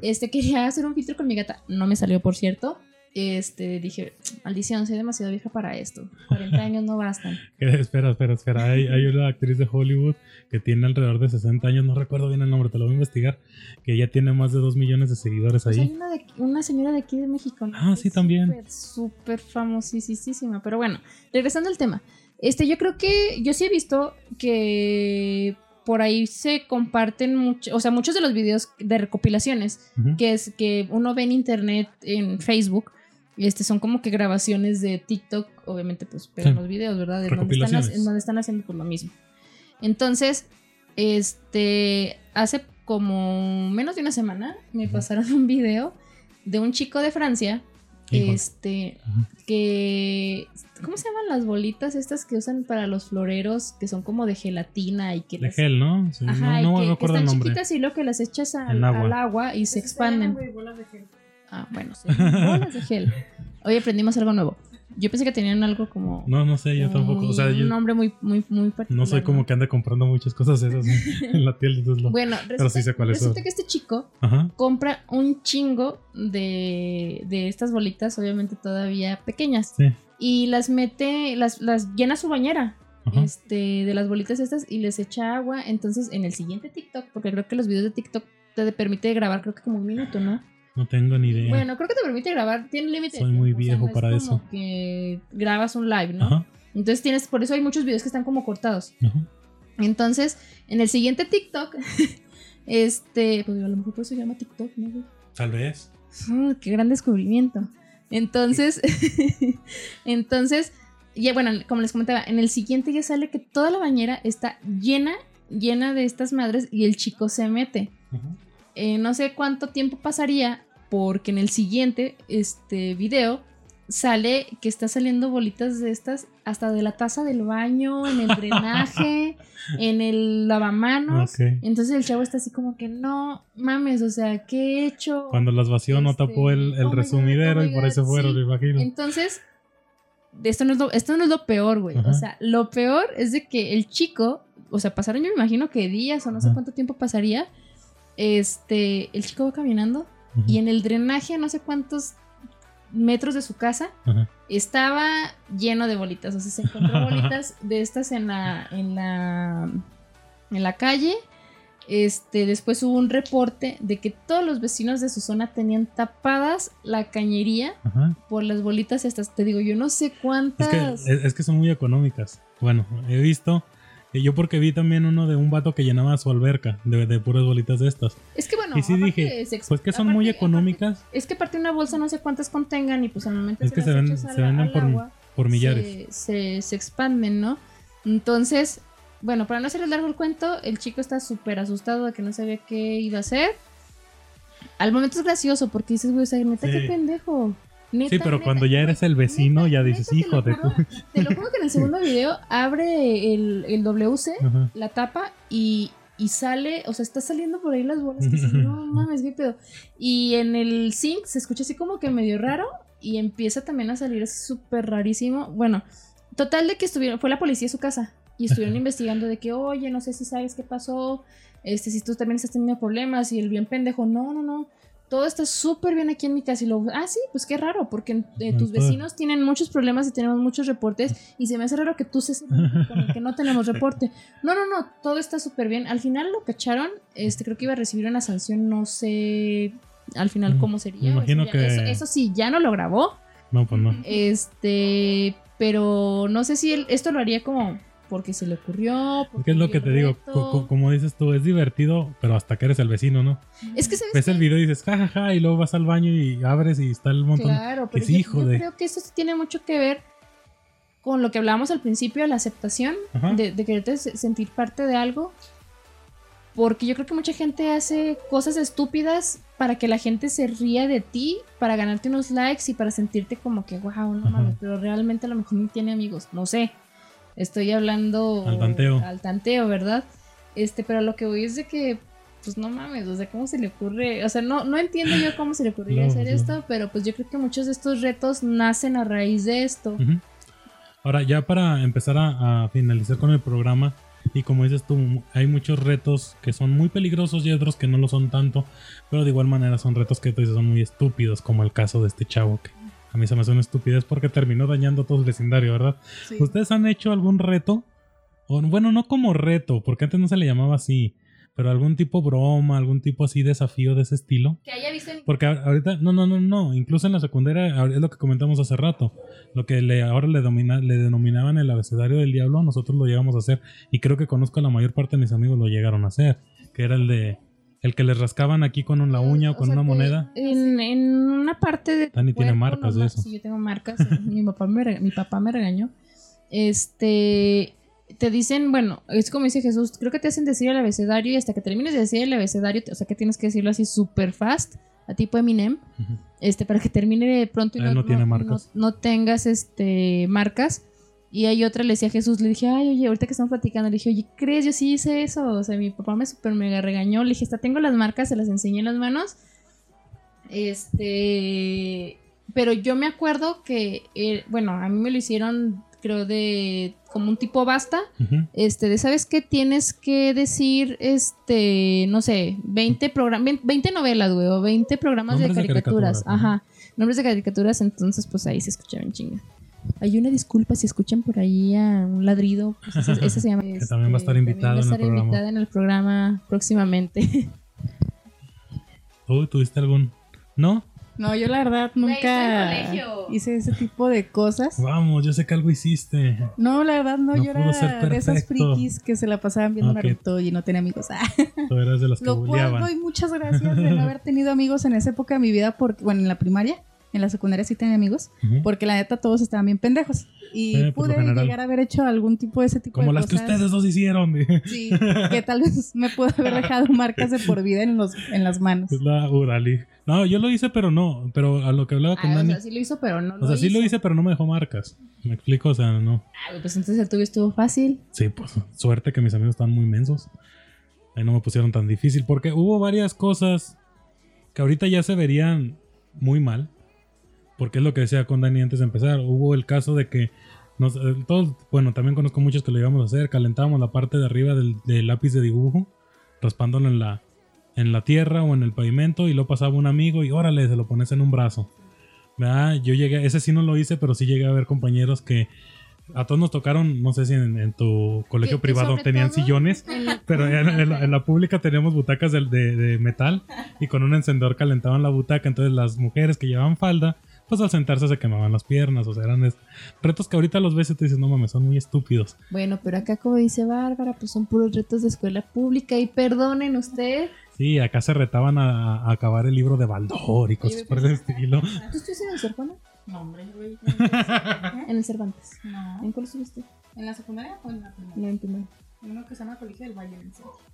B: Este quería hacer un filtro con mi gata. No me salió, por cierto. Este dije, maldición, soy demasiado vieja para esto. 40 años no bastan.
A: Que- Espera, espera, espera. Hay, hay una actriz de Hollywood que tiene alrededor de 60 años, no recuerdo bien el nombre, te lo voy a investigar, que ya tiene más de 2 millones de seguidores
B: Pues hay
A: ahí.
B: una, de- una señora de aquí de México. ¿no?
A: Ah, sí, también.
B: Súper, famosísima. Pero bueno, regresando al tema. Este, yo creo que yo sí he visto que por ahí se comparten mucho, o sea, muchos de los videos de recopilaciones que es que uno ve en internet, en Facebook, este son como que grabaciones de TikTok, obviamente pues
A: Sí.
B: los videos, ¿verdad? De donde están, en donde están haciendo pues lo mismo. Entonces, este, hace como menos de una semana me pasaron un video de un chico de Francia,
A: Híjole.
B: este,
A: Ajá.
B: que, ¿cómo se llaman las bolitas estas que usan para los floreros, que son como de gelatina y que
A: De
B: las-
A: gel, ¿no? Sí,
B: Ajá,
A: no, no
B: y que,
A: me
B: que
A: acuerdo el
B: están
A: nombre.
B: chiquitas y luego que las echas al,
A: En agua.
B: al agua y se expanden. Ah, bueno, sí, bolas de gel. Hoy aprendimos algo nuevo. Yo pensé que tenían algo como.
A: No, no sé, yo tampoco. O sea,
B: muy-
A: yo
B: un nombre muy, muy, muy particular.
A: no soy como que ande comprando muchas cosas esas en la tienda. entonces lo-
B: Bueno, resulta,
A: sí sé cuáles son.
B: resulta que este chico
A: Ajá.
B: compra un chingo de, de estas bolitas, obviamente todavía pequeñas.
A: Sí.
B: Y las mete, las, las llena su bañera.
A: Ajá.
B: Este, de las bolitas estas y les echa agua. Entonces, en el siguiente TikTok, porque creo que los videos de TikTok te permite grabar, creo que como un minuto, ¿no?
A: No tengo ni idea.
B: Bueno, creo que te permite grabar, tiene límite.
A: Soy muy
B: tiempo, o sea,
A: viejo
B: es
A: para
B: como
A: eso.
B: que grabas un live, ¿no?
A: Ajá.
B: Entonces tienes, por eso hay muchos videos que están como cortados.
A: Ajá.
B: Entonces, en el siguiente TikTok, este, pues a lo mejor por eso se llama TikTok, ¿no?
A: Tal vez.
B: Ah, qué gran descubrimiento. Entonces, entonces, ya bueno, como les comentaba, en el siguiente ya sale que toda la bañera está llena, llena de estas madres y el chico se mete.
A: Ajá.
B: Eh, no sé cuánto tiempo pasaría porque en el siguiente este video sale que está saliendo bolitas de estas hasta de la taza del baño, en el drenaje, en el lavamanos. Entonces el chavo está así como que no mames, o sea, ¿qué he hecho?
A: Cuando las vació no
B: Este,
A: tapó el, el
B: oh God,
A: resumidero
B: oh
A: y por se fueron,
B: sí.
A: me imagino.
B: Entonces, esto no es lo, esto no es lo peor, güey. O sea, lo peor es de que el chico, o sea, pasaron yo me imagino que días o no sé cuánto tiempo pasaría. Este, el chico va caminando y en el drenaje no sé cuántos metros de su casa estaba lleno de bolitas. O sea, se encontró bolitas de estas en la, en la, en la calle. Este, después hubo un reporte de que todos los vecinos de su zona tenían tapadas la cañería
A: Ajá.
B: por las bolitas estas. Te digo, yo no sé
A: Es
B: cuántas.
A: que, es, es que son muy económicas. Bueno, he visto. Eh, Yo porque vi también uno de un vato que llenaba su alberca de, de puras bolitas de estas.
B: Es que bueno,
A: y sí dije, pues que son
B: aparte-
A: muy
B: aparte-
A: económicas
B: es que aparte una bolsa no sé cuántas contengan y pues al momento
A: Es que
B: las
A: se ven-
B: echas
A: se
B: al-
A: venden por-
B: agua,
A: por millares.
B: Se, se, se expanden, ¿no? Entonces, bueno, para no hacerles largo el cuento, el chico está súper asustado de que no sabía qué iba a hacer. Al momento es gracioso porque dices, güey, o sea, neta,
A: Sí.
B: qué pendejo. Neta,
A: Sí, pero
B: neta,
A: cuando ya eres el vecino,
B: neta,
A: ya dices, hijo de tu.
B: Te lo juro que en el segundo video abre el, el WC
A: Ajá.
B: la tapa y, y sale, o sea, está saliendo por ahí las bolas. Que dices, no mames, qué pedo. Y en el zinc se escucha así como que medio raro y empieza también a salir súper rarísimo. Bueno, total de que estuvieron, fue la policía a su casa y estuvieron investigando de que, oye, no sé si sabes qué pasó, este, si tú también estás teniendo problemas y el bien pendejo, no, no, no. Todo está súper bien aquí en mi casa y luego, ah, sí, pues qué raro, porque eh, tus vecinos tienen muchos problemas y tenemos muchos reportes y se me hace raro que tú seas con el que no tenemos reporte. No, no, no, todo está súper bien. Al final lo cacharon, este, creo que iba a recibir una sanción, no sé al final
A: Mm,
B: cómo sería.
A: me imagino que-
B: Eso, eso sí, ya no lo grabó,
A: No, pues no.
B: este, pero no sé si él, esto lo haría como porque se le ocurrió.
A: ¿Qué es lo que te digo? como dices tú, es divertido, pero hasta que eres el vecino, ¿no?
B: Es que
A: ves el video y dices, jajaja, y luego vas al baño y abres y está el montón.
B: Claro, pero yo, hijo de... creo que eso tiene mucho que ver con lo que hablábamos al principio, la aceptación, de, de quererte sentir parte de algo. Porque yo creo que mucha gente hace cosas estúpidas para que la gente se ría de ti, para ganarte unos likes y para sentirte como que, wow, no mames, pero realmente a lo mejor no tiene amigos. No sé. Estoy hablando
A: al tanteo.
B: Al tanteo, ¿verdad? Este, pero lo que voy es de que, pues no mames, o sea, ¿cómo se le ocurre? O sea, no, no entiendo yo cómo se le ocurriría hacer esto, pero pues yo creo que muchos de estos retos nacen a raíz de esto.
A: Ahora, ya para empezar a finalizar con el programa, y como dices tú, hay muchos retos que son muy peligrosos y otros que no lo son tanto. Pero de igual manera son retos que tú dices son muy estúpidos, como el caso de este chavo que a mí se me hace una estupidez porque terminó dañando todo el vecindario, ¿verdad? ¿Ustedes han hecho algún reto? O, bueno, no como reto, porque antes no se le llamaba así pero algún tipo broma, algún tipo así desafío de ese estilo.
B: Que haya visto
A: Porque ahorita, no, no, no, no, incluso en la secundaria es lo que comentamos hace rato, lo que le, ahora le, domina, le denominaban el abecedario del diablo, nosotros lo llegamos a hacer y creo que conozco a la mayor parte de mis amigos lo llegaron a hacer, que era el de el que les rascaban aquí con la uña o con una moneda.
B: En, en, una parte de.
A: Dani tiene marcas de eso.
B: Sí, yo tengo marcas. mi, papá me, mi papá me regañó. Este te dicen, bueno, es como dice Jesús, creo que te hacen decir el abecedario y hasta que termines de decir el abecedario, o sea que tienes que decirlo así súper fast, a tipo Eminem, este, para que termine de pronto y
A: no, no,
B: no, tengas este, marcas. Y hay otra, le decía a Jesús, le dije, ay, oye, ahorita que estamos platicando, le dije, oye, ¿crees? Yo sí hice eso. O sea, mi papá me súper mega regañó. Le dije, hasta tengo las marcas, se las enseñé en las manos. Este. Pero yo me acuerdo que, eh, bueno, a mí me lo hicieron creo, de como un tipo basta, este, de sabes qué tienes que decir, este, no sé, 20 programas, 20 novelas, güey, o 20 programas de caricaturas, ajá, nombres de caricaturas, entonces pues ahí se escuchaban chinga. Hay una disculpa si escuchan por ahí a un ladrido, pues esa, se llama.
A: que también va a estar invitada,
B: en, el invitada en el programa próximamente.
A: ¿Tú tuviste algún? ¿No?
C: No, yo la verdad nunca hice ese tipo de cosas.
A: Vamos, yo sé que algo hiciste.
C: No, la verdad no, yo era de esas frikis que se la pasaban viendo Naruto y no tenía amigos.
A: Tú eras de los que
C: Lo cual doy muchas gracias de no haber tenido amigos en esa época de mi vida, porque, bueno, en la primaria, en la secundaria sí tenía amigos, porque la neta todos estaban bien pendejos. Y eh, pude llegar a haber hecho algún tipo de ese tipo
A: de
C: cosas.
A: Como las que ustedes dos hicieron.
C: Sí, que tal vez me pudo haber dejado marcas de por vida en, los, en las manos.
A: Es la Urali. No, yo lo hice, pero no. Pero a lo que hablaba con ah, Dani.
B: O sea, sí lo hizo, pero no.
A: O sea, sí lo hice, pero no me dejó marcas. ¿Me explico? O sea, no.
B: Ah, pues entonces el tuyo estuvo fácil.
A: Sí, pues suerte que mis amigos están muy mensos. Ahí no me pusieron tan difícil. Porque hubo varias cosas que ahorita ya se verían muy mal. Porque es lo que decía con Dani antes de empezar. Hubo el caso de que nos, eh, todos, bueno, también conozco muchos que lo íbamos a hacer. Calentábamos la parte de arriba del, lápiz de dibujo, raspándolo en la, en la tierra o en el pavimento. Y lo pasaba un amigo y órale, se lo pones en un brazo. ¿Verdad? Yo llegué, ese sí no lo hice, pero sí llegué a ver compañeros que a todos nos tocaron, no sé si en, tu colegio privado tenían sillones, pero en, la, pública teníamos butacas de, de, metal y con un encendedor calentaban la butaca. Entonces las mujeres que llevaban falda pues al sentarse se quemaban las piernas, o sea, eran retos que ahorita los ves y te dices, no mames, son muy estúpidos.
B: Bueno, pero acá como dice Bárbara, pues son puros retos de escuela pública y perdonen usted.
A: Sí, acá se retaban a, acabar el libro de Baldor y cosas por ese estilo.
B: ¿Tú estuviste en el Cervantes?
C: No, hombre, güey.
B: ¿En el Cervantes?
C: No.
B: ¿En cuál estuviste?
C: ¿En la secundaria o en la primaria?
B: No, en primaria
C: uno que se llama Colegio del Valle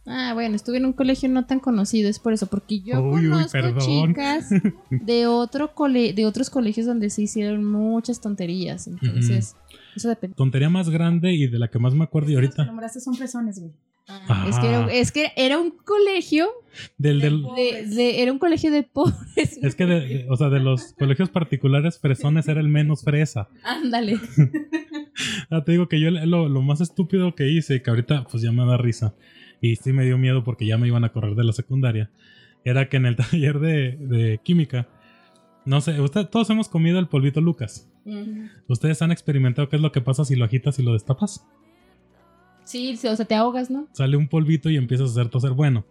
B: Ah, bueno, estuve en un colegio no tan conocido, es por eso, porque yo conozco chicas de otro cole de otros colegios donde se hicieron muchas tonterías, entonces eso depende.
A: Tontería más grande y de la que más me acuerdo y ahorita.
C: Los nombraste son fresones, güey.
B: Ah, es, que era, es que era un colegio
A: del,
B: de, era un colegio de pobres.
A: Es que, o sea, de los colegios particulares, Fresones era el menos fresa.
B: Ándale.
A: ah, te digo que yo lo, lo, más estúpido que hice, que ahorita pues ya me da risa, y sí me dio miedo porque ya me iban a correr de la secundaria, era que en el taller de, de química, no sé, usted, todos hemos comido el polvito Lucas. ¿Ustedes han experimentado qué es lo que pasa si lo agitas y lo destapas?
B: Sí, o sea, te ahogas, ¿no?
A: Sale un polvito y empiezas a hacer toser. Bueno,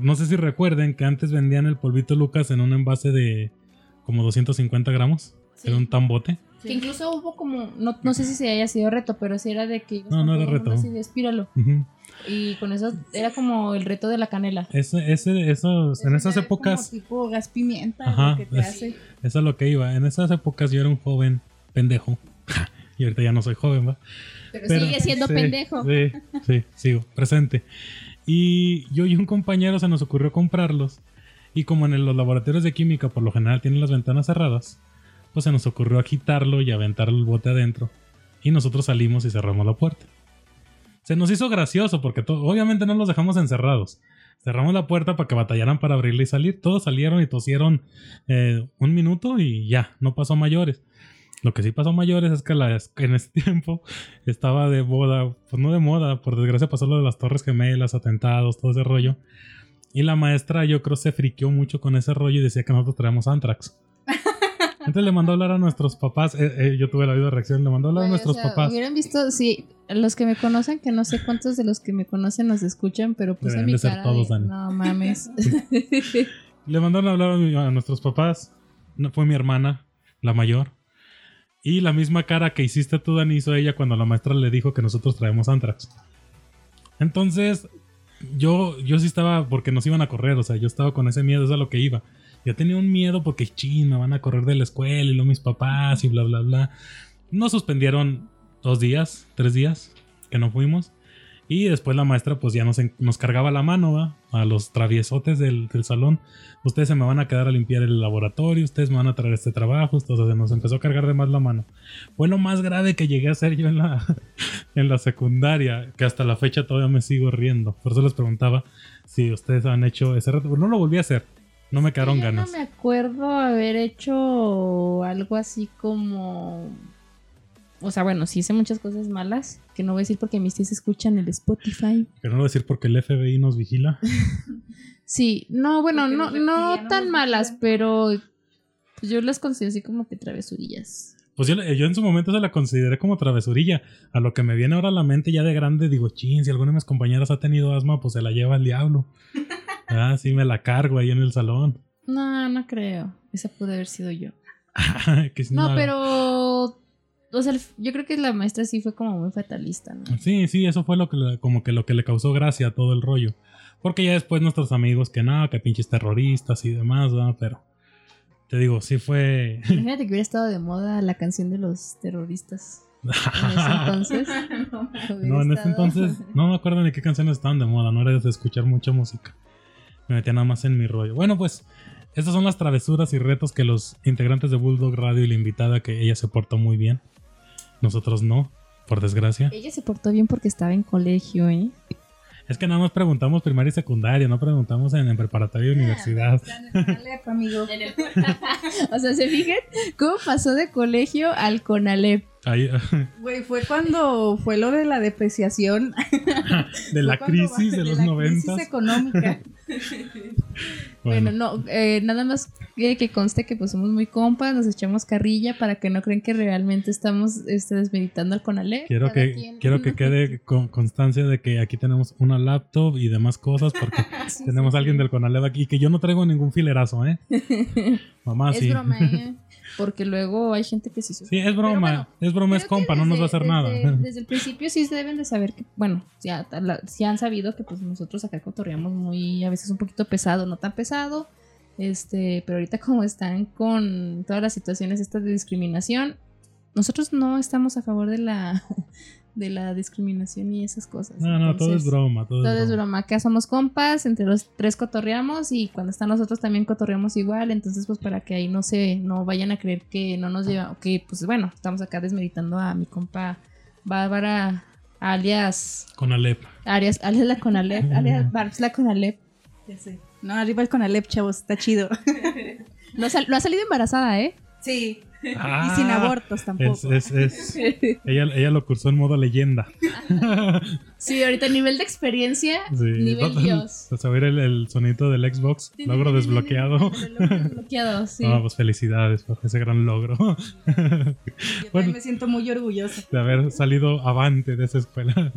A: no sé si recuerden que antes vendían el polvito Lucas en un envase de como 250 gramos. Era un tambote.
B: Que incluso hubo como, no, no sé si se haya sido reto, pero sí era de que...
A: No, no era reto.
B: Así de espíralo. Y con eso era como el reto de la canela.
A: Ese, ese, esos, en esas épocas...
C: Como tipo gas pimienta, lo que te hace.
A: Eso es lo que iba. En esas épocas yo era un joven pendejo. Y ahorita ya no soy joven, ¿va?
B: Pero, sigue siendo pendejo.
A: Sí, sí, sigo, presente. Y yo y un compañero se nos ocurrió comprarlos. Y como en los laboratorios de química por lo general tienen las ventanas cerradas, pues se nos ocurrió agitarlo y aventar el bote adentro. Y nosotros salimos y cerramos la puerta. Se nos hizo gracioso porque obviamente no los dejamos encerrados. Cerramos la puerta para que batallaran para abrirla y salir. Todos salieron y tosieron eh, un minuto y ya, no pasó mayores. Lo que sí pasó mayores es que en ese tiempo estaba de moda, pues no de moda, por desgracia pasó lo de las torres gemelas, atentados, todo ese rollo. Y la maestra yo creo se friqueó mucho con ese rollo y decía que nosotros traíamos Antrax. Entonces le mandó a hablar a nuestros papás. Eh, eh, yo tuve la misma reacción. Le mandó a hablar a nuestros papás.
B: Hubieran visto, sí, los que me conocen, que no sé cuántos de los que me conocen nos escuchan, pero puse mi cara todos, No mames.
A: le mandaron a hablar a, nuestros papás. fue mi hermana, la mayor. Y la misma cara que hiciste tú, Dani, hizo ella cuando la maestra le dijo que nosotros traemos Antrax. Entonces, yo, yo sí estaba, porque nos iban a correr, o sea, yo estaba con ese miedo, eso es a lo que iba. Yo tenía un miedo porque, ching, me van a correr de la escuela y luego mis papás y bla, bla, bla. Nos suspendieron dos días, tres días que no fuimos. Y después la maestra pues ya nos, nos cargaba la mano ¿va? A los traviesotes del, salón. Ustedes se me van a quedar a limpiar el laboratorio, ustedes me van a traer este trabajo. Entonces nos empezó a cargar de más la mano. Fue lo más grave que llegué a hacer yo en la, en la secundaria, que hasta la fecha todavía me sigo riendo. Por eso les preguntaba si ustedes han hecho ese reto. No lo volví a hacer. No me quedaron ganas.
B: No me acuerdo haber hecho algo así como. O sea, bueno, sí hice muchas cosas malas, que no voy a decir porque mis tíos escuchan el Spotify.
A: Que no voy a decir porque el FBI nos vigila.
B: sí, no, bueno, no, no, tan malas, pero pues yo las considero así como que travesurillas.
A: Pues yo, yo, en su momento se la consideré como travesurilla. A lo que me viene ahora a la mente ya de grande, digo, chin, si alguna de mis compañeras ha tenido asma, pues se la lleva al diablo. Ah, sí, me la cargo ahí en el salón.
B: No, no creo. Esa puede haber sido yo. no, pero. O sea, yo creo que la maestra sí fue como muy fatalista, ¿no?
A: Sí, sí, eso fue lo que como que lo que le causó gracia a todo el rollo. Porque ya después nuestros amigos que nada, que pinches terroristas y demás, ¿no? Pero te digo, sí fue.
B: Imagínate que hubiera estado de moda la canción de los terroristas. En ese entonces.
A: no, en ese entonces no me acuerdo ni qué canciones estaban de moda, no era de escuchar mucha música me metía nada más en mi rollo. Bueno, pues estas son las travesuras y retos que los integrantes de Bulldog Radio y la invitada, que ella se portó muy bien. Nosotros no, por desgracia.
B: Ella se portó bien porque estaba en colegio, ¿eh?
A: Es que nada más preguntamos primaria y secundaria, no preguntamos en, preparatoria y ah, universidad.
B: amigo. o sea, ¿se fijan cómo pasó de colegio al CONALEP?
C: Güey, fue cuando fue lo de la depreciación.
A: de la crisis de, los noventas.
C: Crisis económica.
B: bueno, no, eh, nada más que conste que pues somos muy compas, nos echamos carrilla para que no crean que realmente estamos este, desmeditando al Conale.
A: Quiero que, quiero que quede con constancia de que aquí tenemos una laptop y demás cosas porque tenemos a alguien del Conale aquí y que yo no traigo ningún filerazo, ¿eh? Mamá,
B: es
A: sí.
B: Broma, ¿eh? Porque luego hay gente que sí
A: Sí, es broma, es broma, es compa, no nos va a hacer nada.
B: Desde el principio sí deben de saber que, bueno, ya, han sabido que pues nosotros acá cotorreamos muy, a veces un poquito pesado, no tan pesado, este, pero ahorita como están con todas las situaciones estas de discriminación, nosotros no estamos a favor de la de la discriminación y esas cosas.
A: No, no, todo es broma. Todo,
B: es broma. Acá somos compas, entre los tres cotorreamos y cuando están nosotros también cotorreamos igual. Entonces, pues para que ahí no se, no vayan a creer que no nos lleva, que pues bueno, estamos acá desmeditando a mi compa Bárbara, alias.
A: Conalep.
B: Alias, alias la Conalep, alias Barbs la Conalep.
C: Ya sé. No, arriba el Conalep, chavos, está chido.
B: no, no ha salido embarazada, ¿eh?
C: Sí y sin ah, abortos tampoco.
A: ella, lo cursó en modo leyenda.
B: Sí, ahorita nivel de experiencia, nivel Dios.
A: Pues a ver el, el sonido del Xbox, logro desbloqueado.
B: desbloqueado, sí.
A: pues felicidades por ese gran logro.
C: Yo me siento muy orgullosa.
A: De haber salido avante de esa escuela.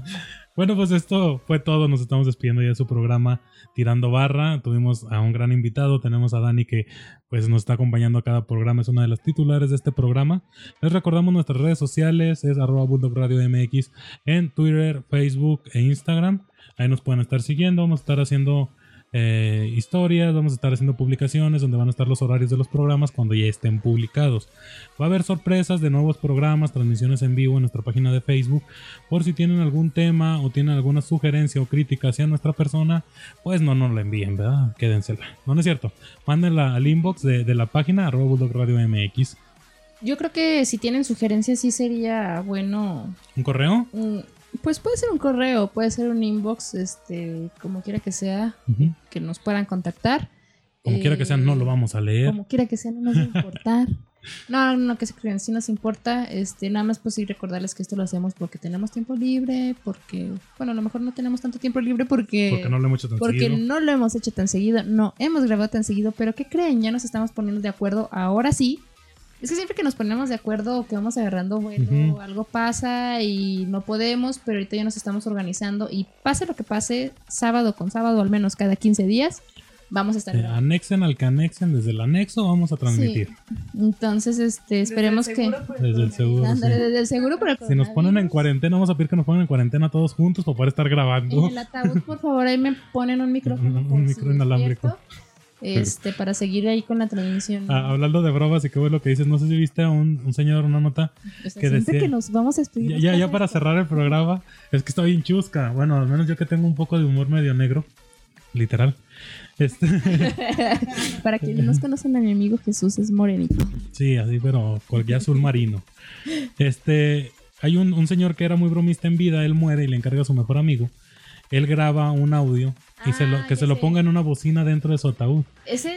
A: Bueno, pues esto fue todo. Nos estamos despidiendo ya de su programa Tirando Barra. Tuvimos a un gran invitado. Tenemos a Dani que pues nos está acompañando a cada programa. Es una de las titulares de este programa. Les recordamos nuestras redes sociales. Es arroba Radio MX en Twitter, Facebook e Instagram. Ahí nos pueden estar siguiendo. Vamos a estar haciendo eh, historias, vamos a estar haciendo publicaciones donde van a estar los horarios de los programas cuando ya estén publicados. Va a haber sorpresas de nuevos programas, transmisiones en vivo en nuestra página de Facebook. Por si tienen algún tema o tienen alguna sugerencia o crítica hacia nuestra persona, pues no nos la envíen, ¿verdad? Quédensela. No, no es cierto. Mándenla al inbox de, la página arroba Radio MX.
B: Yo creo que si tienen sugerencias sí sería bueno.
A: ¿Un correo?
B: Pues puede ser un correo, puede ser un inbox, este, como quiera que sea, que nos puedan contactar.
A: Como quiera que sea, no lo vamos a leer.
B: Como quiera que sea, no nos va a importar. no, no, que se crean, sí nos importa. Este, nada más pues sí recordarles que esto lo hacemos porque tenemos tiempo libre, porque, bueno, a lo mejor no tenemos tanto tiempo libre porque...
A: Porque no lo hemos hecho tan
B: porque no lo hemos hecho tan seguido, no hemos grabado tan seguido, pero ¿qué creen? Ya nos estamos poniendo de acuerdo ahora sí es que siempre que nos ponemos de acuerdo o que vamos agarrando vuelo, algo pasa y no podemos, pero ahorita ya nos estamos organizando y pase lo que pase, sábado con sábado, al menos cada 15 días, vamos a estar.
A: Eh, anexen al que anexen, desde el anexo vamos a transmitir.
B: Entonces, este, esperemos que.
A: Desde el seguro.
B: Desde el seguro,
A: Si nos ponen en cuarentena, vamos a pedir que nos pongan en cuarentena todos juntos para poder estar grabando.
B: En el ataúd, por favor, ahí me ponen un micrófono.
A: un, un micro inalámbrico
B: este, para seguir ahí con la transmisión.
A: Ah, hablando de bromas y qué bueno lo que dices, no sé si viste a un, señor, una nota
B: pues que decía... que nos vamos a
A: despedir. Ya, ya, para cerrar el programa, es que estoy bien chusca. Bueno, al menos yo que tengo un poco de humor medio negro, literal. Este...
B: para quienes no conocen a mi amigo Jesús, es morenito.
A: Sí, así, pero ya azul marino. Este, hay un, un señor que era muy bromista en vida, él muere y le encarga a su mejor amigo. Él graba un audio y se lo, ah, que se lo ponga en una bocina dentro de su ataúd.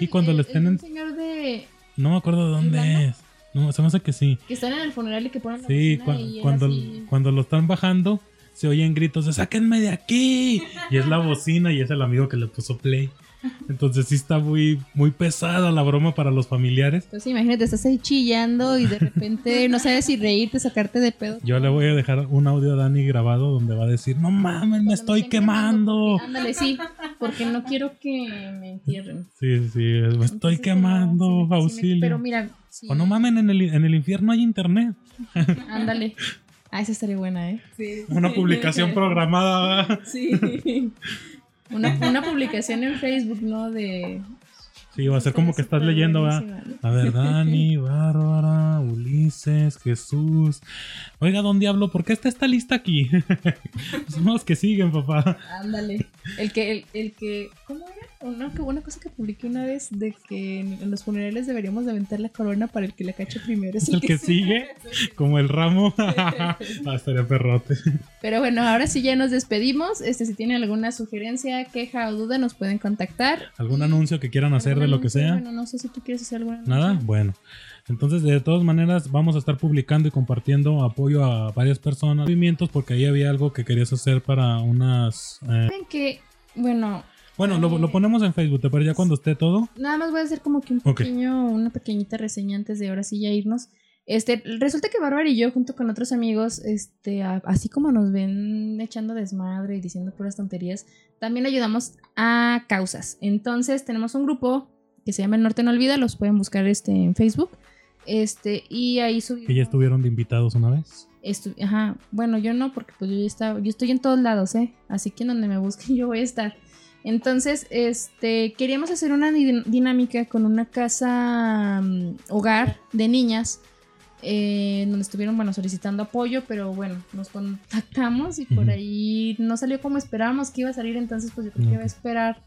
A: y cuando le estén
B: en... señor de...
A: No me acuerdo de dónde es. No, se me hace que sí.
B: Que están en el funeral y que ponen
A: la Sí, cuando, cuando lo están bajando, se oyen gritos de ¡sáquenme de aquí! Y es la bocina y es el amigo que le puso play. Entonces sí está muy, muy pesada la broma para los familiares.
B: Pues imagínate, estás ahí chillando y de repente no sabes si reírte, sacarte de pedo.
A: Yo le voy a dejar un audio a Dani grabado donde va a decir, no mames, me estoy quemando.
B: Ándale, sí, porque no quiero que me entierren.
A: Sí, sí, me estoy quemando, auxilio.
B: pero mira...
A: O no mamen, en el, en el infierno hay internet.
B: Ándale. Ah, esa estaría buena, ¿eh?
A: Sí. Una publicación programada.
B: Sí. Una, una publicación en Facebook, ¿no? De
A: Sí, va a ser como que estás leyendo, ¿verdad? A ver, Dani, Bárbara, Ulises, Jesús. Oiga, don Diablo, ¿por qué está esta lista aquí? Son los que siguen, papá.
B: Ándale. El que, el, el que, ¿cómo era? Una, una cosa que publiqué una vez de que en los funerales deberíamos de aventar la corona para el que la cache primero.
A: Es el, que, sigue, como el ramo. ah, estaría perrote.
B: Pero bueno, ahora sí ya nos despedimos. Este, si tienen alguna sugerencia, queja o duda, nos pueden contactar.
A: ¿Algún anuncio que quieran hacer de lo que sea?
B: Bueno, no sé si tú quieres hacer alguna.
A: Nada, bueno. Entonces, de todas maneras, vamos a estar publicando y compartiendo apoyo a varias personas, movimientos, porque ahí había algo que querías hacer para unas.
B: Eh... que, bueno,
A: bueno, lo, lo, ponemos en Facebook, pero ya cuando esté todo.
B: Nada más voy a hacer como que un pequeño, una pequeñita reseña antes de ahora sí ya irnos. Este, resulta que Bárbara y yo, junto con otros amigos, este, así como nos ven echando desmadre y diciendo puras tonterías, también ayudamos a causas. Entonces, tenemos un grupo que se llama El Norte No Olvida, los pueden buscar este, en Facebook. Este, y ahí subimos.
A: ¿Que ya estuvieron de invitados una vez?
B: Ajá, bueno, yo no, porque pues yo ya estaba, yo estoy en todos lados, ¿eh? Así que donde me busquen yo voy a estar. Entonces, este, queríamos hacer una dinámica con una casa mm, hogar de niñas, eh, donde estuvieron, bueno, solicitando apoyo, pero bueno, nos contactamos y por ahí no salió como esperábamos que iba a salir, entonces pues yo creo que iba a esperar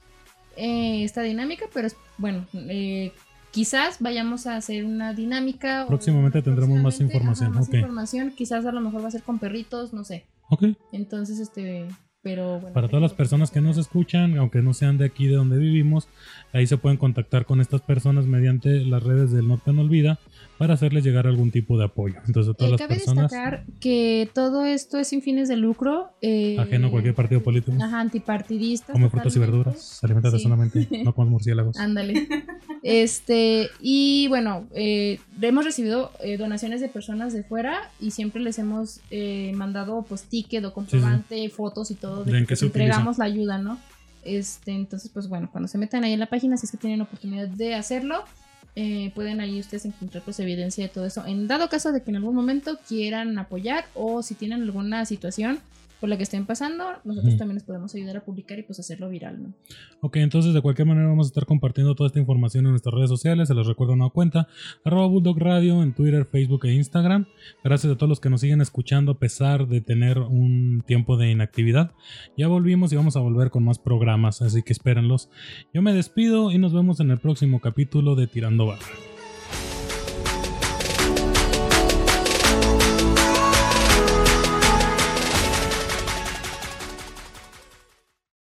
B: eh, esta dinámica, pero bueno, eh, quizás vayamos a hacer una dinámica.
A: Próximamente tendremos más información.
B: más información, quizás a lo mejor va a ser con perritos, no sé.
A: Ok.
B: Entonces, este Pero bueno,
A: Para todas las personas que nos escuchan, aunque no sean de aquí de donde vivimos, ahí se pueden contactar con estas personas mediante las redes del Norte No Olvida para hacerles llegar algún tipo de apoyo. Entonces, a todas
B: Eh,
A: las
B: cabe
A: personas,
B: destacar que todo esto es sin fines de lucro. eh,
A: ajeno a cualquier partido político,
B: Ajá, antipartidistas.
A: come frutas y verduras, se alimenta
B: Sí.
A: sanamente, no comas murciélagos.
B: Ándale. Este, y bueno, eh, hemos recibido eh, donaciones de personas de fuera y siempre les hemos eh, mandado pues ticket o comprobante, fotos y todo de
A: ¿De en
B: que
A: qué se utiliza?
B: entregamos la ayuda, ¿no? Este, entonces, pues bueno, cuando se metan ahí en la página, si es que tienen oportunidad de hacerlo, eh, pueden ahí ustedes encontrar pues evidencia de todo eso. En dado caso de que en algún momento quieran apoyar o si tienen alguna situación por la que estén pasando, nosotros también les podemos ayudar a publicar y pues hacerlo viral, ¿no?
A: Ok, entonces de cualquier manera vamos a estar compartiendo toda esta información en nuestras redes sociales, se los recuerdo una cuenta, arroba Bulldog Radio en Twitter, Facebook e Instagram. Gracias a todos los que nos siguen escuchando a pesar de tener un tiempo de inactividad. Ya volvimos y vamos a volver con más programas, así que espérenlos. Yo me despido y nos vemos en el próximo capítulo de Tirando Barra.